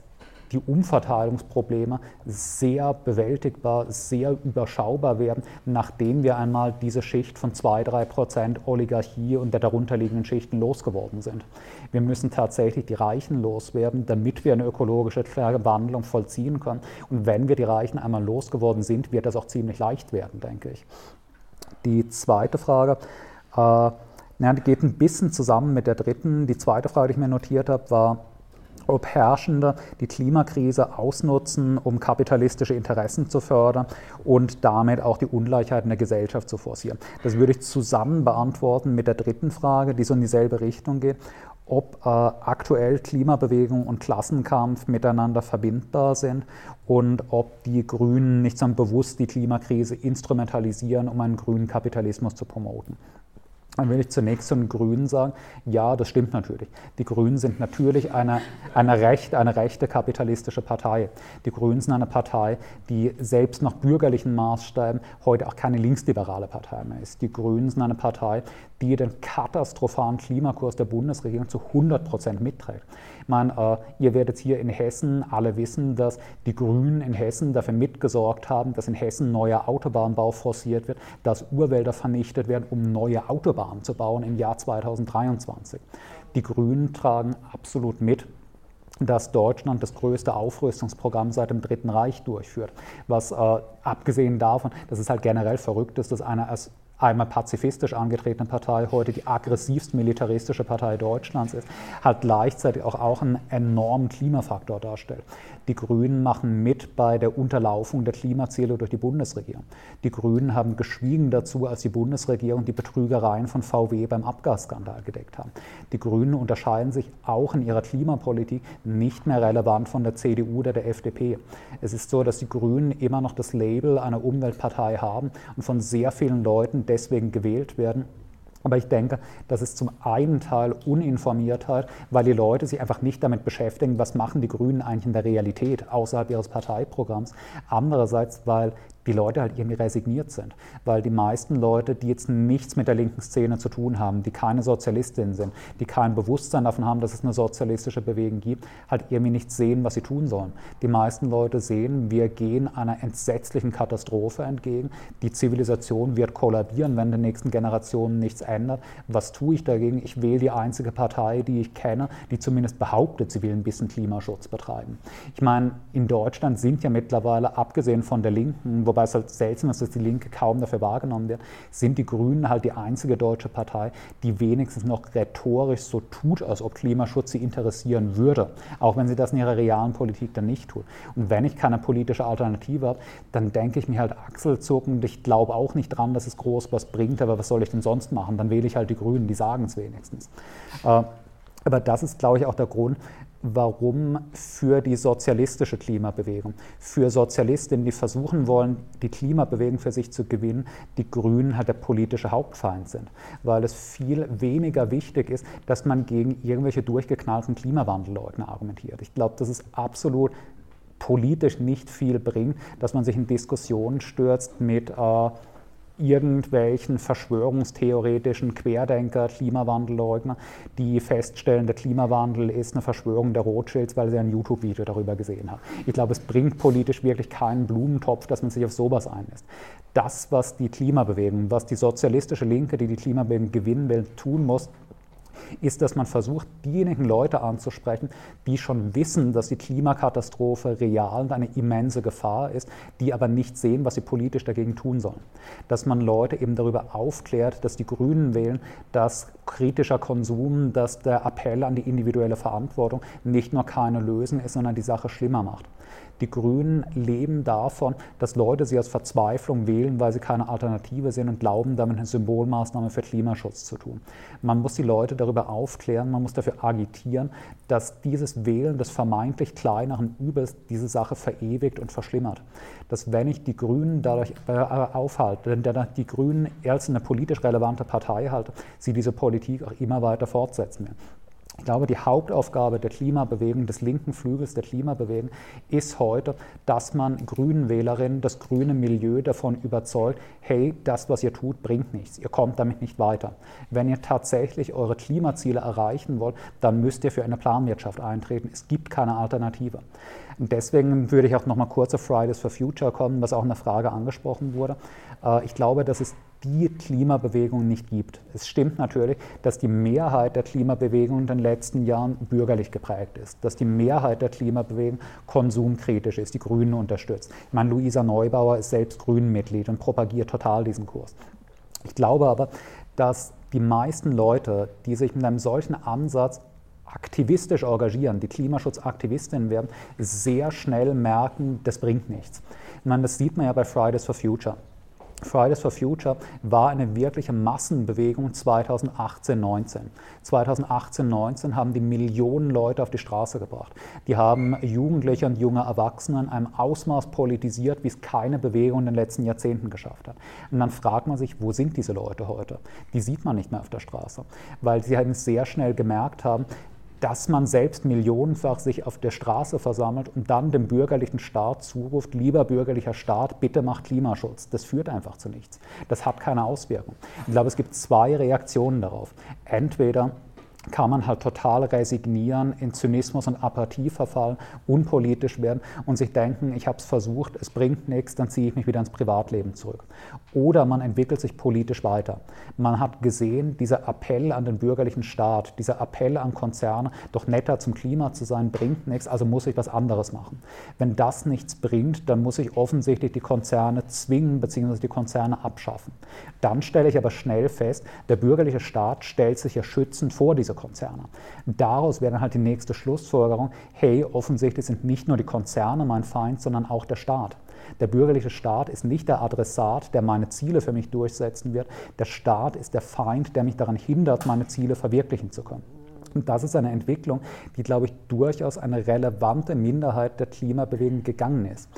die Umverteilungsprobleme sehr bewältigbar, sehr überschaubar werden, nachdem wir einmal diese Schicht von 2, 3 Prozent Oligarchie und der darunterliegenden Schichten losgeworden sind. Wir müssen tatsächlich die Reichen loswerden, damit wir eine ökologische Wandlung vollziehen können. Und wenn wir die Reichen einmal losgeworden sind, wird das auch ziemlich leicht werden, denke ich. Die zweite Frage, äh, na, die geht ein bisschen zusammen mit der dritten. Die zweite Frage, die ich mir notiert habe, war, ob Herrschende die Klimakrise ausnutzen, um kapitalistische Interessen zu fördern und damit auch die Ungleichheit in der Gesellschaft zu forcieren. Das würde ich zusammen beantworten mit der dritten Frage, die so in dieselbe Richtung geht ob äh, aktuell Klimabewegung und Klassenkampf miteinander verbindbar sind und ob die Grünen nicht so bewusst die Klimakrise instrumentalisieren, um einen grünen Kapitalismus zu promoten. Dann will ich zunächst zu den Grünen sagen, ja, das stimmt natürlich. Die Grünen sind natürlich eine, eine, rechte, eine rechte kapitalistische Partei. Die Grünen sind eine Partei, die selbst nach bürgerlichen Maßstäben heute auch keine linksliberale Partei mehr ist. Die Grünen sind eine Partei, die den katastrophalen Klimakurs der Bundesregierung zu 100 Prozent mitträgt. Meine, äh, ihr werdet hier in Hessen alle wissen, dass die Grünen in Hessen dafür mitgesorgt haben, dass in Hessen neuer Autobahnbau forciert wird, dass Urwälder vernichtet werden, um neue Autobahnen zu bauen im Jahr 2023. Die Grünen tragen absolut mit, dass Deutschland das größte Aufrüstungsprogramm seit dem Dritten Reich durchführt. Was äh, abgesehen davon, dass es halt generell verrückt ist, dass eine als einmal pazifistisch angetretene Partei, heute die aggressivst militaristische Partei Deutschlands ist, halt gleichzeitig auch, auch einen enormen Klimafaktor darstellt. Die Grünen machen mit bei der Unterlaufung der Klimaziele durch die Bundesregierung. Die Grünen haben geschwiegen dazu, als die Bundesregierung die Betrügereien von VW beim Abgasskandal gedeckt haben. Die Grünen unterscheiden sich auch in ihrer Klimapolitik nicht mehr relevant von der CDU oder der FDP. Es ist so, dass die Grünen immer noch das Label einer Umweltpartei haben und von sehr vielen Leuten deswegen gewählt werden aber ich denke, das ist zum einen Teil Uninformiertheit, weil die Leute sich einfach nicht damit beschäftigen, was machen die Grünen eigentlich in der Realität außerhalb ihres Parteiprogramms. Andererseits, weil die Leute halt irgendwie resigniert sind. Weil die meisten Leute, die jetzt nichts mit der linken Szene zu tun haben, die keine Sozialistinnen sind, die kein Bewusstsein davon haben, dass es eine sozialistische Bewegung gibt, halt irgendwie nicht sehen, was sie tun sollen. Die meisten Leute sehen, wir gehen einer entsetzlichen Katastrophe entgegen. Die Zivilisation wird kollabieren, wenn den nächsten Generationen nichts ändert. Was tue ich dagegen? Ich wähle die einzige Partei, die ich kenne, die zumindest behauptet, sie will ein bisschen Klimaschutz betreiben. Ich meine, in Deutschland sind ja mittlerweile, abgesehen von der Linken, wobei es halt seltsam ist, dass die Linke kaum dafür wahrgenommen wird, sind die Grünen halt die einzige deutsche Partei, die wenigstens noch rhetorisch so tut, als ob Klimaschutz sie interessieren würde, auch wenn sie das in ihrer realen Politik dann nicht tut. Und wenn ich keine politische Alternative habe, dann denke ich mir halt achselzuckend, ich glaube auch nicht dran, dass es groß was bringt, aber was soll ich denn sonst machen? Dann wähle ich halt die Grünen, die sagen es wenigstens. Äh, aber das ist, glaube ich, auch der Grund, warum für die sozialistische Klimabewegung, für Sozialistinnen, die versuchen wollen, die Klimabewegung für sich zu gewinnen, die Grünen halt der politische Hauptfeind sind. Weil es viel weniger wichtig ist, dass man gegen irgendwelche durchgeknallten Klimawandelleugner argumentiert. Ich glaube, das ist absolut politisch nicht viel bringt, dass man sich in Diskussionen stürzt mit äh, irgendwelchen verschwörungstheoretischen Querdenker, Klimawandelleugner, die feststellen, der Klimawandel ist eine Verschwörung der Rothschilds, weil sie ein YouTube-Video darüber gesehen haben. Ich glaube, es bringt politisch wirklich keinen Blumentopf, dass man sich auf sowas einlässt. Das, was die Klimabewegung, was die sozialistische Linke, die die Klimabewegung gewinnen will, tun muss, ist, dass man versucht, diejenigen Leute anzusprechen, die schon wissen, dass die Klimakatastrophe real und eine immense Gefahr ist, die aber nicht sehen, was sie politisch dagegen tun sollen. Dass man Leute eben darüber aufklärt, dass die Grünen wählen, dass kritischer Konsum, dass der Appell an die individuelle Verantwortung nicht nur keine Lösung ist, sondern die Sache schlimmer macht. Die Grünen leben davon, dass Leute sie aus Verzweiflung wählen, weil sie keine Alternative sehen und glauben, damit eine Symbolmaßnahme für Klimaschutz zu tun. Man muss die Leute darüber aufklären, man muss dafür agitieren, dass dieses Wählen des vermeintlich kleineren Übels diese Sache verewigt und verschlimmert. Dass wenn ich die Grünen dadurch äh, aufhalte, denn die Grünen als eine politisch relevante Partei halte, sie diese Politik auch immer weiter fortsetzen werden. Ich glaube, die Hauptaufgabe der Klimabewegung, des linken Flügels der Klimabewegung, ist heute, dass man grünen Wählerinnen, das grüne Milieu davon überzeugt, hey, das, was ihr tut, bringt nichts. Ihr kommt damit nicht weiter. Wenn ihr tatsächlich eure Klimaziele erreichen wollt, dann müsst ihr für eine Planwirtschaft eintreten. Es gibt keine Alternative. Und deswegen würde ich auch noch mal kurz auf Fridays for Future kommen, was auch in der Frage angesprochen wurde. Äh, ich glaube, dass es die Klimabewegung nicht gibt. Es stimmt natürlich, dass die Mehrheit der Klimabewegung in den letzten Jahren bürgerlich geprägt ist, dass die Mehrheit der Klimabewegung konsumkritisch ist, die Grünen unterstützt. Ich meine, Luisa Neubauer ist selbst Grünenmitglied und propagiert total diesen Kurs. Ich glaube aber, dass die meisten Leute, die sich mit einem solchen Ansatz aktivistisch engagieren, die Klimaschutzaktivistinnen werden, sehr schnell merken, das bringt nichts. Ich meine, das sieht man ja bei Fridays for Future. Fridays for Future war eine wirkliche Massenbewegung 2018, 19. 2018, 19 haben die Millionen Leute auf die Straße gebracht. Die haben Jugendliche und junge Erwachsene in einem Ausmaß politisiert, wie es keine Bewegung in den letzten Jahrzehnten geschafft hat. Und dann fragt man sich, wo sind diese Leute heute? Die sieht man nicht mehr auf der Straße, weil sie halt sehr schnell gemerkt haben, dass man selbst millionenfach sich auf der Straße versammelt und dann dem bürgerlichen Staat zuruft, lieber bürgerlicher Staat, bitte macht Klimaschutz. Das führt einfach zu nichts. Das hat keine Auswirkung. Ich glaube, es gibt zwei Reaktionen darauf. Entweder kann man halt total resignieren, in Zynismus und Apathie verfallen, unpolitisch werden und sich denken, ich habe es versucht, es bringt nichts, dann ziehe ich mich wieder ins Privatleben zurück. Oder man entwickelt sich politisch weiter. Man hat gesehen, dieser Appell an den bürgerlichen Staat, dieser Appell an Konzerne, doch netter zum Klima zu sein, bringt nichts, also muss ich was anderes machen. Wenn das nichts bringt, dann muss ich offensichtlich die Konzerne zwingen bzw. die Konzerne abschaffen. Dann stelle ich aber schnell fest, der bürgerliche Staat stellt sich ja schützend vor diese Konzerne. Daraus wäre dann halt die nächste Schlussfolgerung, hey, offensichtlich sind nicht nur die Konzerne mein Feind, sondern auch der Staat. Der bürgerliche Staat ist nicht der Adressat, der meine Ziele für mich durchsetzen wird. Der Staat ist der Feind, der mich daran hindert, meine Ziele verwirklichen zu können. Und das ist eine Entwicklung, die, glaube ich, durchaus eine relevante Minderheit der Klimabewegung gegangen ist.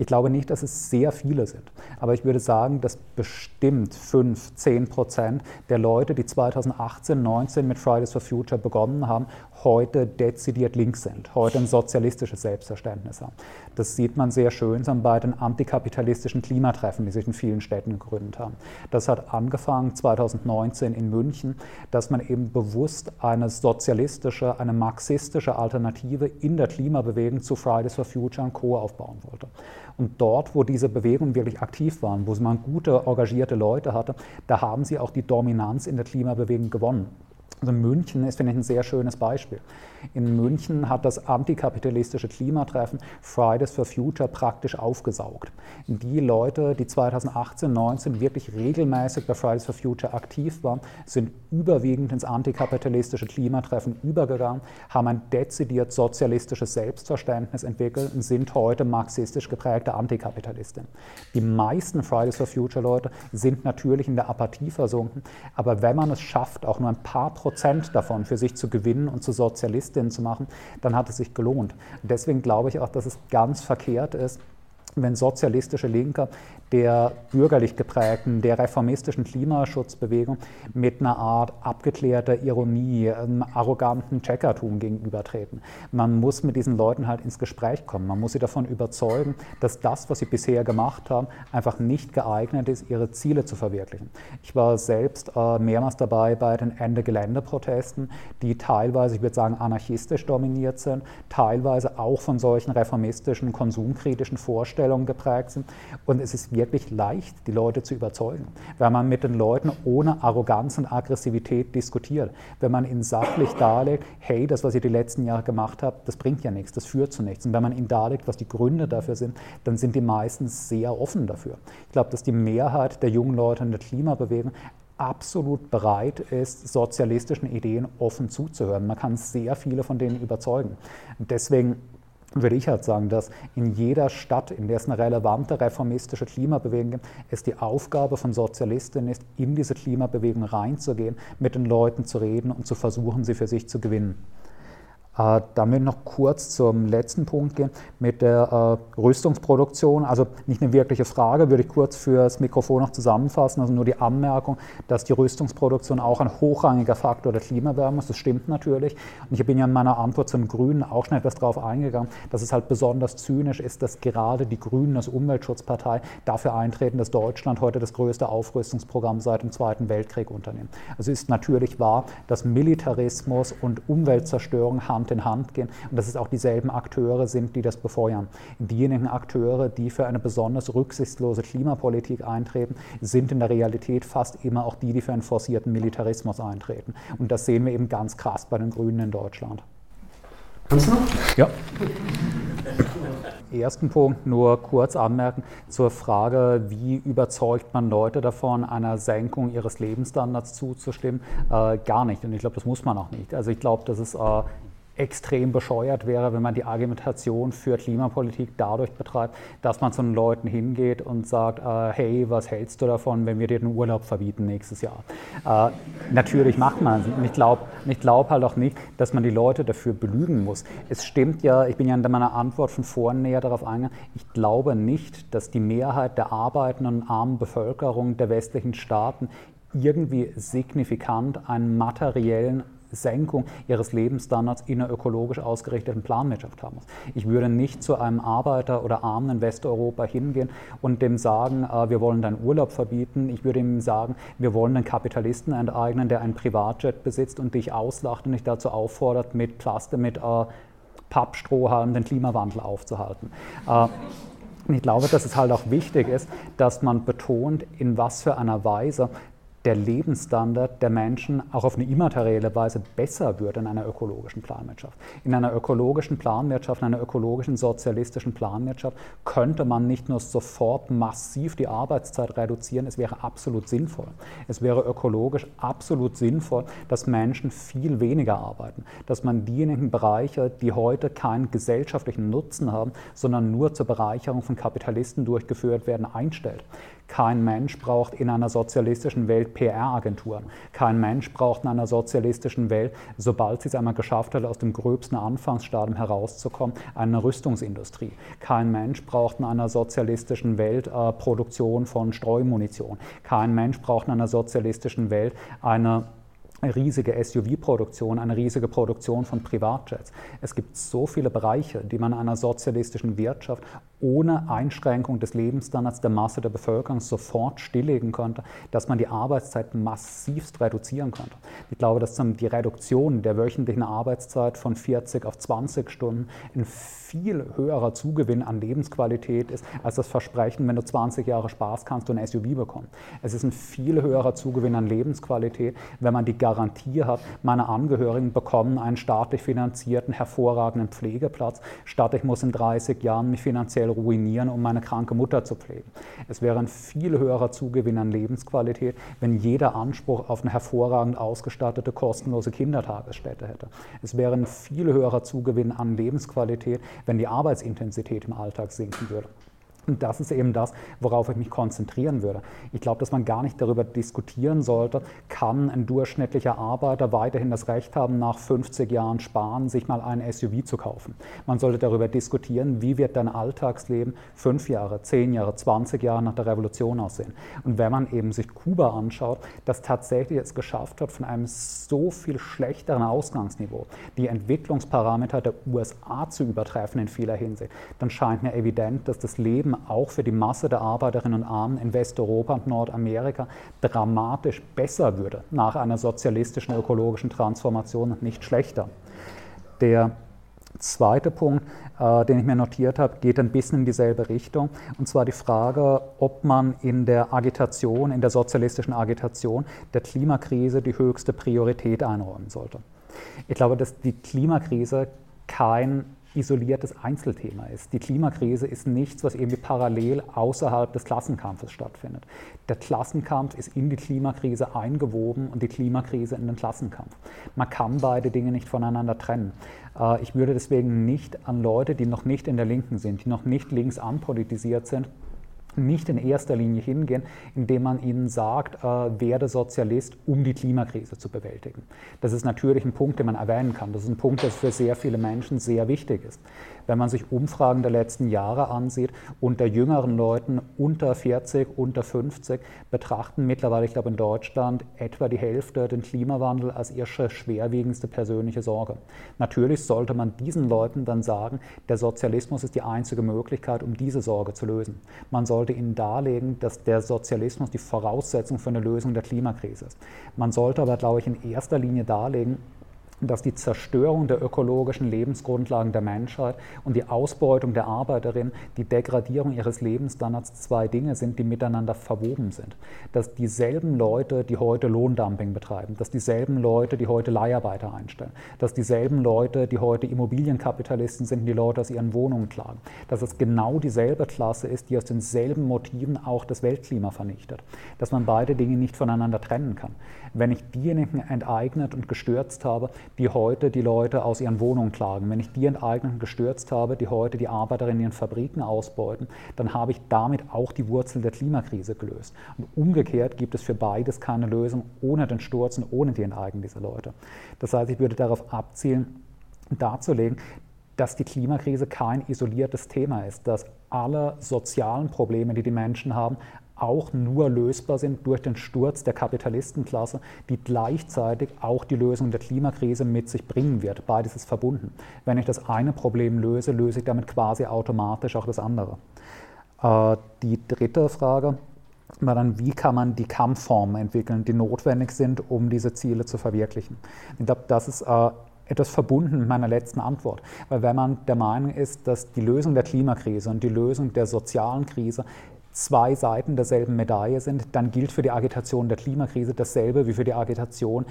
Ich glaube nicht, dass es sehr viele sind, aber ich würde sagen, dass bestimmt 5, 10 Prozent der Leute, die 2018, 19 mit Fridays for Future begonnen haben, heute dezidiert links sind, heute ein sozialistisches Selbstverständnis haben. Das sieht man sehr schön bei den antikapitalistischen Klimatreffen, die sich in vielen Städten gegründet haben. Das hat angefangen 2019 in München, dass man eben bewusst eine sozialistische, eine marxistische Alternative in der Klimabewegung zu Fridays for Future und Co. aufbauen wollte. Und dort, wo diese Bewegungen wirklich aktiv waren, wo man gute, engagierte Leute hatte, da haben sie auch die Dominanz in der Klimabewegung gewonnen. Also München ist, finde ich, ein sehr schönes Beispiel. In München hat das antikapitalistische Klimatreffen Fridays for Future praktisch aufgesaugt. Die Leute, die 2018, 19 wirklich regelmäßig bei Fridays for Future aktiv waren, sind überwiegend ins antikapitalistische Klimatreffen übergegangen, haben ein dezidiert sozialistisches Selbstverständnis entwickelt und sind heute marxistisch geprägte Antikapitalisten. Die meisten Fridays for Future Leute sind natürlich in der Apathie versunken, aber wenn man es schafft, auch nur ein paar Prozent davon für sich zu gewinnen und zu Sozialisten Journalistin zu machen, dann hat es sich gelohnt. deswegen glaube ich auch, dass es ganz verkehrt ist, wenn sozialistische Linke der bürgerlich geprägten, der reformistischen Klimaschutzbewegung mit einer Art abgeklärter Ironie, einem arroganten Checkertum gegenübertreten. Man muss mit diesen Leuten halt ins Gespräch kommen. Man muss sie davon überzeugen, dass das, was sie bisher gemacht haben, einfach nicht geeignet ist, ihre Ziele zu verwirklichen. Ich war selbst äh, mehrmals dabei bei den Ende-Gelände-Protesten, die teilweise, ich würde sagen, anarchistisch dominiert sind, teilweise auch von solchen reformistischen, konsumkritischen Vorstellungen geprägt sind. Und es ist wirklich leicht, die Leute zu überzeugen, wenn man mit den Leuten ohne Arroganz und Aggressivität diskutiert, wenn man ihnen sachlich darlegt, hey, das, was ihr die letzten Jahre gemacht habt, das bringt ja nichts, das führt zu nichts. Und wenn man ihnen darlegt, was die Gründe dafür sind, dann sind die meistens sehr offen dafür. Ich glaube, dass die Mehrheit der jungen Leute in der Klimabewegung absolut bereit ist, sozialistischen Ideen offen zuzuhören. Man kann sehr viele von denen überzeugen. Deswegen würde ich halt sagen, dass in jeder Stadt, in der es eine relevante reformistische Klimabewegung gibt, es die Aufgabe von Sozialistinnen ist, in diese Klimabewegung reinzugehen, mit den Leuten zu reden und zu versuchen, sie für sich zu gewinnen. Äh, ich noch kurz zum letzten Punkt gehen mit der äh, Rüstungsproduktion. Also nicht eine wirkliche Frage, würde ich kurz fürs Mikrofon noch zusammenfassen. Also nur die Anmerkung, dass die Rüstungsproduktion auch ein hochrangiger Faktor der Klimawärme ist. Das stimmt natürlich. Und ich bin ja in meiner Antwort zum Grünen auch schon etwas darauf eingegangen, dass es halt besonders zynisch ist, dass gerade die Grünen als Umweltschutzpartei dafür eintreten, dass Deutschland heute das größte Aufrüstungsprogramm seit dem Zweiten Weltkrieg unternimmt. Also ist natürlich wahr, dass Militarismus und Umweltzerstörung Hand Hand in Hand gehen und dass es auch dieselben Akteure sind, die das befeuern. Diejenigen Akteure, die für eine besonders rücksichtslose Klimapolitik eintreten, sind in der Realität fast immer auch die, die für einen forcierten Militarismus eintreten. Und das sehen wir eben ganz krass bei den Grünen in Deutschland. Kannst du noch? Ja. Ersten Punkt nur kurz anmerken zur Frage, wie überzeugt man Leute davon, einer Senkung ihres Lebensstandards zuzustimmen? Äh, gar nicht. Und ich glaube, das muss man auch nicht. Also ich glaube, dass es äh, extrem bescheuert wäre, wenn man die Argumentation für Klimapolitik dadurch betreibt, dass man zu den Leuten hingeht und sagt, äh, hey, was hältst du davon, wenn wir dir den Urlaub verbieten nächstes Jahr? Äh, natürlich macht man es. Ich glaube glaub halt auch nicht, dass man die Leute dafür belügen muss. Es stimmt ja, ich bin ja in meiner Antwort von vorhin näher darauf eingegangen, ich glaube nicht, dass die Mehrheit der arbeitenden und armen Bevölkerung der westlichen Staaten irgendwie signifikant einen materiellen Senkung ihres Lebensstandards in einer ökologisch ausgerichteten Planwirtschaft haben muss. Ich würde nicht zu einem Arbeiter oder Armen in Westeuropa hingehen und dem sagen, äh, wir wollen deinen Urlaub verbieten. Ich würde ihm sagen, wir wollen einen Kapitalisten enteignen, der einen Privatjet besitzt und dich auslacht und dich dazu auffordert, mit Plaste, mit äh, Pappstrohhalm den Klimawandel aufzuhalten. Äh, und ich glaube, dass es halt auch wichtig ist, dass man betont, in was für einer Weise der Lebensstandard der Menschen auch auf eine immaterielle Weise besser wird in einer ökologischen Planwirtschaft. In einer ökologischen Planwirtschaft, in einer ökologischen sozialistischen Planwirtschaft könnte man nicht nur sofort massiv die Arbeitszeit reduzieren, es wäre absolut sinnvoll. Es wäre ökologisch absolut sinnvoll, dass Menschen viel weniger arbeiten, dass man diejenigen Bereiche, die heute keinen gesellschaftlichen Nutzen haben, sondern nur zur Bereicherung von Kapitalisten durchgeführt werden, einstellt. Kein Mensch braucht in einer sozialistischen Welt PR-Agenturen. Kein Mensch braucht in einer sozialistischen Welt, sobald sie es einmal geschafft hat, aus dem gröbsten Anfangsstadium herauszukommen, eine Rüstungsindustrie. Kein Mensch braucht in einer sozialistischen Welt äh, Produktion von Streumunition. Kein Mensch braucht in einer sozialistischen Welt eine eine riesige SUV-Produktion, eine riesige Produktion von Privatjets. Es gibt so viele Bereiche, die man einer sozialistischen Wirtschaft ohne Einschränkung des Lebensstandards der Masse der Bevölkerung sofort stilllegen könnte, dass man die Arbeitszeit massivst reduzieren könnte. Ich glaube, dass die Reduktion der wöchentlichen Arbeitszeit von 40 auf 20 Stunden ein viel höherer Zugewinn an Lebensqualität ist, als das Versprechen, wenn du 20 Jahre Spaß kannst du ein SUV bekommen. Es ist ein viel höherer Zugewinn an Lebensqualität, wenn man die Garantie hat, meine Angehörigen bekommen einen staatlich finanzierten, hervorragenden Pflegeplatz, statt ich muss in 30 Jahren mich finanziell ruinieren, um meine kranke Mutter zu pflegen. Es wäre ein viel höherer Zugewinn an Lebensqualität, wenn jeder Anspruch auf eine hervorragend ausgestattete, kostenlose Kindertagesstätte hätte. Es wäre ein viel höherer Zugewinn an Lebensqualität, wenn die Arbeitsintensität im Alltag sinken würde. Und das ist eben das, worauf ich mich konzentrieren würde. Ich glaube, dass man gar nicht darüber diskutieren sollte, kann ein durchschnittlicher Arbeiter weiterhin das Recht haben, nach 50 Jahren Sparen sich mal ein SUV zu kaufen. Man sollte darüber diskutieren, wie wird dein Alltagsleben fünf Jahre, zehn Jahre, 20 Jahre nach der Revolution aussehen. Und wenn man eben sich Kuba anschaut, das tatsächlich es geschafft hat, von einem so viel schlechteren Ausgangsniveau die Entwicklungsparameter der USA zu übertreffen in vieler Hinsicht, dann scheint mir evident, dass das Leben auch für die Masse der Arbeiterinnen und Armen in Westeuropa und Nordamerika dramatisch besser würde nach einer sozialistischen ökologischen Transformation und nicht schlechter. Der zweite Punkt, äh, den ich mir notiert habe, geht ein bisschen in dieselbe Richtung. Und zwar die Frage, ob man in der Agitation, in der sozialistischen Agitation der Klimakrise die höchste Priorität einräumen sollte. Ich glaube, dass die Klimakrise kein isoliertes Einzelthema ist. Die Klimakrise ist nichts, was irgendwie parallel außerhalb des Klassenkampfes stattfindet. Der Klassenkampf ist in die Klimakrise eingewoben und die Klimakrise in den Klassenkampf. Man kann beide Dinge nicht voneinander trennen. Äh, ich würde deswegen nicht an Leute, die noch nicht in der Linken sind, die noch nicht links anpolitisiert sind, nicht in erster Linie hingehen, indem man ihnen sagt, äh, werde Sozialist, um die Klimakrise zu bewältigen. Das ist natürlich ein Punkt, den man erwähnen kann. Das ist ein Punkt, der für sehr viele Menschen sehr wichtig ist. Wenn man sich Umfragen der letzten Jahre ansieht, unter jüngeren Leuten unter 40, unter 50 betrachten mittlerweile, ich glaube in Deutschland, etwa die Hälfte den Klimawandel als ihre schwerwiegendste persönliche Sorge. Natürlich sollte man diesen Leuten dann sagen, der Sozialismus ist die einzige Möglichkeit, um diese Sorge zu lösen. Man sollte ihnen darlegen, dass der Sozialismus die Voraussetzung für eine Lösung der Klimakrise ist. Man sollte aber, glaube ich, in erster Linie darlegen, dass die Zerstörung der ökologischen Lebensgrundlagen der Menschheit und die Ausbeutung der Arbeiterin, die Degradierung ihres Lebensstandards zwei Dinge sind, die miteinander verwoben sind. Dass dieselben Leute, die heute Lohndumping betreiben, dass dieselben Leute, die heute Leiharbeiter einstellen, dass dieselben Leute, die heute Immobilienkapitalisten sind, die Leute aus ihren Wohnungen klagen, dass es genau dieselbe Klasse ist, die aus denselben Motiven auch das Weltklima vernichtet, dass man beide Dinge nicht voneinander trennen kann. Wenn ich diejenigen enteignet und gestürzt habe, die heute die Leute aus ihren Wohnungen klagen, wenn ich die Enteignungen gestürzt habe, die heute die Arbeiterinnen in ihren Fabriken ausbeuten, dann habe ich damit auch die Wurzel der Klimakrise gelöst. Und umgekehrt gibt es für beides keine Lösung ohne den Sturz und ohne die Enteignung dieser Leute. Das heißt, ich würde darauf abzielen, darzulegen, dass die Klimakrise kein isoliertes Thema ist, dass alle sozialen Probleme, die die Menschen haben, auch nur lösbar sind durch den Sturz der Kapitalistenklasse, die gleichzeitig auch die Lösung der Klimakrise mit sich bringen wird. Beides ist verbunden. Wenn ich das eine Problem löse, löse ich damit quasi automatisch auch das andere. Äh, die dritte Frage war dann, wie kann man die Kampfformen entwickeln, die notwendig sind, um diese Ziele zu verwirklichen. Ich glaube, das ist äh, etwas verbunden mit meiner letzten Antwort. Weil wenn man der Meinung ist, dass die Lösung der Klimakrise und die Lösung der sozialen Krise zwei Seiten derselben Medaille sind, dann gilt für die Agitation der Klimakrise dasselbe wie für die Agitation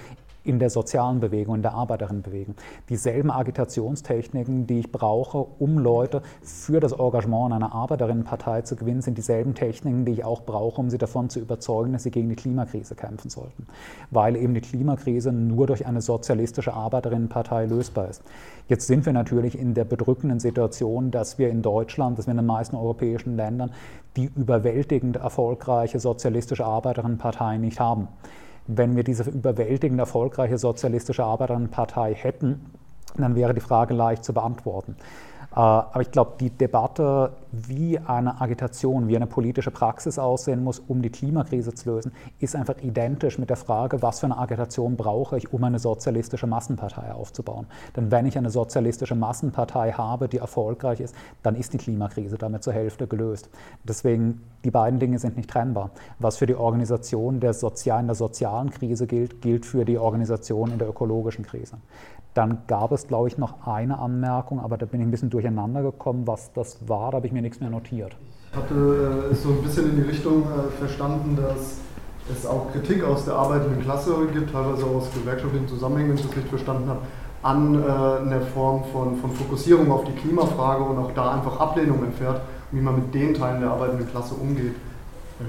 in der sozialen Bewegung, in der Arbeiterinnenbewegung. Dieselben Agitationstechniken, die ich brauche, um Leute für das Engagement in einer Arbeiterinnenpartei zu gewinnen, sind dieselben Techniken, die ich auch brauche, um sie davon zu überzeugen, dass sie gegen die Klimakrise kämpfen sollten. Weil eben die Klimakrise nur durch eine sozialistische Arbeiterinnenpartei lösbar ist. Jetzt sind wir natürlich in der bedrückenden Situation, dass wir in Deutschland, dass wir in den meisten europäischen Ländern die überwältigend erfolgreiche sozialistische Arbeiterinnenpartei nicht haben wenn wir diese überwältigend erfolgreiche sozialistische Arbeiterinnenpartei hätten, dann wäre die Frage leicht zu beantworten. Äh, aber ich glaube, die Debatte, wie eine Agitation, wie eine politische Praxis aussehen muss, um die Klimakrise zu lösen, ist einfach identisch mit der Frage, was für eine Agitation brauche ich, um eine sozialistische Massenpartei aufzubauen. Denn wenn ich eine sozialistische Massenpartei habe, die erfolgreich ist, dann ist die Klimakrise damit zur Hälfte gelöst. Deswegen, die beiden Dinge sind nicht trennbar. Was für die Organisation der Sozial in der sozialen Krise gilt, gilt für die Organisation in der ökologischen Krise. Dann gab es, glaube ich, noch eine Anmerkung, aber da bin ich ein bisschen durcheinander gekommen, was das war, da habe ich mir nichts mehr notiert. Ich hatte es äh, so ein bisschen in die Richtung äh, verstanden, dass es auch Kritik aus der arbeitenden Klasse gibt, teilweise aus gewerkschaftlichen Zusammenhängen, wenn ich das richtig verstanden habe, an äh, einer Form von, von Fokussierung auf die Klimafrage und auch da einfach Ablehnung entfährt, wie man mit den Teilen der arbeitenden Klasse umgeht.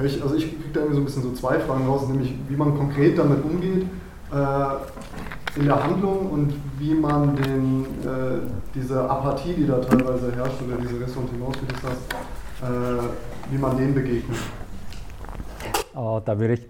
Ich, also ich kriege da irgendwie so ein bisschen so zwei Fragen raus, nämlich wie man konkret damit umgeht. In der Handlung und wie man den, äh, diese Apathie, die da teilweise herrscht, oder diese Ressentiments, wie du das äh, wie man denen begegnet. Äh, da würde ich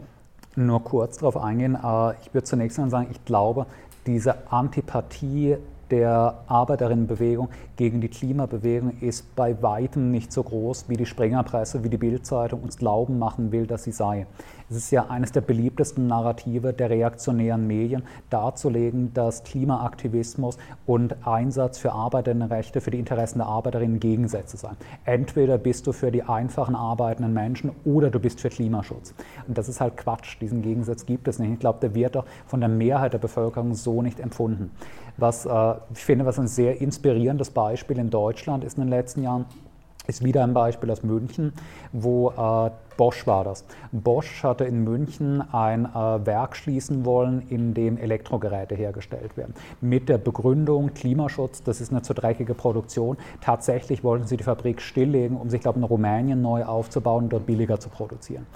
nur kurz darauf eingehen. Äh, ich würde zunächst mal sagen, ich glaube, diese Antipathie der Arbeiterinnenbewegung gegen die Klimabewegung ist bei weitem nicht so groß, wie die Springerpresse, wie die Bildzeitung uns glauben machen will, dass sie sei. Es ist ja eines der beliebtesten Narrative der reaktionären Medien, darzulegen, dass Klimaaktivismus und Einsatz für Arbeiterinnenrechte, für die Interessen der Arbeiterinnen Gegensätze seien. Entweder bist du für die einfachen arbeitenden Menschen oder du bist für Klimaschutz. Und das ist halt Quatsch. Diesen Gegensatz gibt es nicht. Ich glaube, der wird auch von der Mehrheit der Bevölkerung so nicht empfunden. Was äh, ich finde, was ein sehr inspirierendes Beispiel in Deutschland ist in den letzten Jahren, ist wieder ein Beispiel aus München, wo äh, Bosch war das. Bosch hatte in München ein äh, Werk schließen wollen, in dem Elektrogeräte hergestellt werden. Mit der Begründung Klimaschutz, das ist eine zu dreckige Produktion. Tatsächlich wollten sie die Fabrik stilllegen, um sich, glaube ich, in Rumänien neu aufzubauen und dort billiger zu produzieren.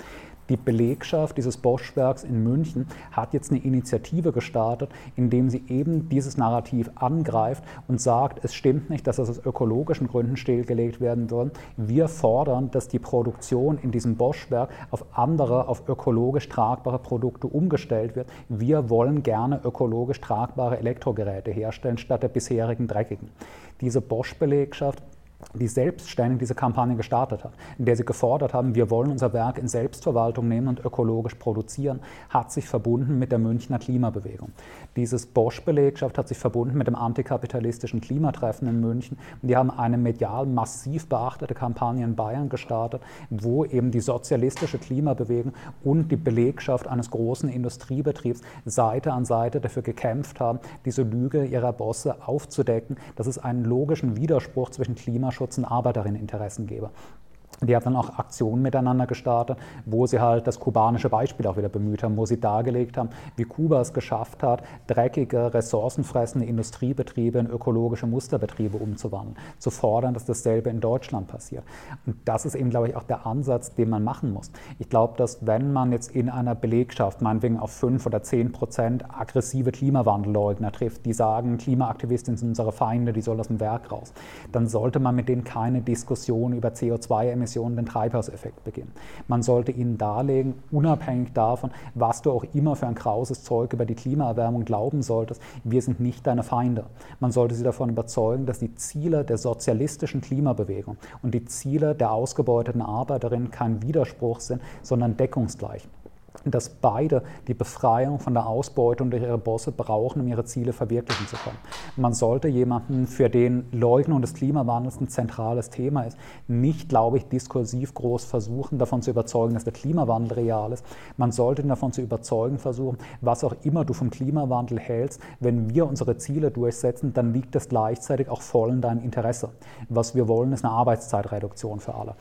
Die Belegschaft dieses Bosch-Werks in München hat jetzt eine Initiative gestartet, indem sie eben dieses Narrativ angreift und sagt, es stimmt nicht, dass das aus ökologischen Gründen stillgelegt werden soll. Wir fordern, dass die Produktion in diesem Bosch-Werk auf andere, auf ökologisch tragbare Produkte umgestellt wird. Wir wollen gerne ökologisch tragbare Elektrogeräte herstellen, statt der bisherigen dreckigen. Diese Bosch-Belegschaft die selbstständig diese Kampagne gestartet hat, in der sie gefordert haben, wir wollen unser Werk in Selbstverwaltung nehmen und ökologisch produzieren, hat sich verbunden mit der Münchner Klimabewegung. Dieses Bosch-Belegschaft hat sich verbunden mit dem antikapitalistischen Klimatreffen in München und die haben eine medial massiv beachtete Kampagne in Bayern gestartet, wo eben die sozialistische Klimabewegung und die Belegschaft eines großen Industriebetriebs Seite an Seite dafür gekämpft haben, diese Lüge ihrer Bosse aufzudecken, dass es einen logischen Widerspruch zwischen Klimaschutz und Arbeiterinneninteressen gebe. Die haben dann auch Aktionen miteinander gestartet, wo sie halt das kubanische Beispiel auch wieder bemüht haben, wo sie dargelegt haben, wie Kuba es geschafft hat, dreckige, ressourcenfressende Industriebetriebe in ökologische Musterbetriebe umzuwandeln, zu fordern, dass dasselbe in Deutschland passiert. Und das ist eben, glaube ich, auch der Ansatz, den man machen muss. Ich glaube, dass wenn man jetzt in einer Belegschaft, meinetwegen auf fünf oder zehn Prozent aggressive Klimawandelleugner trifft, die sagen, Klimaaktivisten sind unsere Feinde, die sollen aus dem Werk raus, dann sollte man mit denen keine Diskussion über CO2-Emissionen Emissionen den Treibhauseffekt beginnen. Man sollte ihnen darlegen, unabhängig davon, was du auch immer für ein krauses Zeug über die Klimaerwärmung glauben solltest, wir sind nicht deine Feinde. Man sollte sie davon überzeugen, dass die Ziele der sozialistischen Klimabewegung und die Ziele der ausgebeuteten Arbeiterinnen kein Widerspruch sind, sondern deckungsgleich dass beide die Befreiung von der Ausbeutung durch ihre Bosse brauchen, um ihre Ziele verwirklichen zu können. Man sollte jemanden, für den Leugnung des Klimawandels ein zentrales Thema ist, nicht, glaube ich, diskursiv groß versuchen, davon zu überzeugen, dass der Klimawandel real ist. Man sollte ihn davon zu überzeugen versuchen, was auch immer du vom Klimawandel hältst, wenn wir unsere Ziele durchsetzen, dann liegt das gleichzeitig auch voll in deinem Interesse. Was wir wollen, ist eine Arbeitszeitreduktion für alle.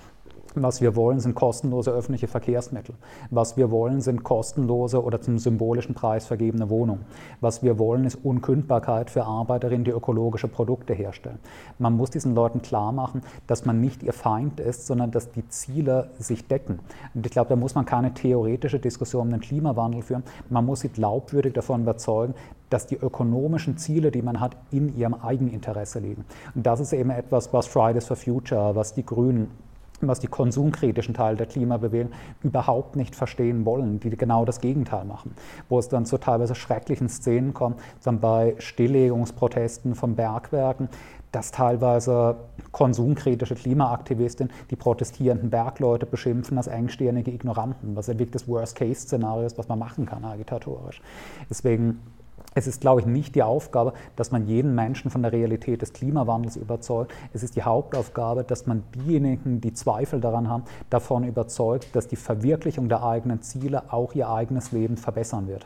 Was wir wollen, sind kostenlose öffentliche Verkehrsmittel. Was wir wollen, sind kostenlose oder zum symbolischen Preis vergebene Wohnungen. Was wir wollen, ist Unkündbarkeit für Arbeiterinnen, die ökologische Produkte herstellen. Man muss diesen Leuten klar machen, dass man nicht ihr Feind ist, sondern dass die Ziele sich decken. Und ich glaube, da muss man keine theoretische Diskussion um den Klimawandel führen. Man muss sie glaubwürdig davon überzeugen, dass die ökonomischen Ziele, die man hat, in ihrem Eigeninteresse liegen. Und das ist eben etwas, was Fridays for Future, was die Grünen was die konsumkritischen Teile der Klimabewegung überhaupt nicht verstehen wollen, die genau das Gegenteil machen, wo es dann zu teilweise schrecklichen Szenen kommt, dann bei Stilllegungsprotesten von Bergwerken, dass teilweise konsumkritische Klimaaktivisten die protestierenden Bergleute beschimpfen als engstirnige Ignoranten, was ja wirklich das Worst-Case-Szenario ist, was man machen kann agitatorisch. Deswegen es ist, glaube ich, nicht die Aufgabe, dass man jeden Menschen von der Realität des Klimawandels überzeugt. Es ist die Hauptaufgabe, dass man diejenigen, die Zweifel daran haben, davon überzeugt, dass die Verwirklichung der eigenen Ziele auch ihr eigenes Leben verbessern wird.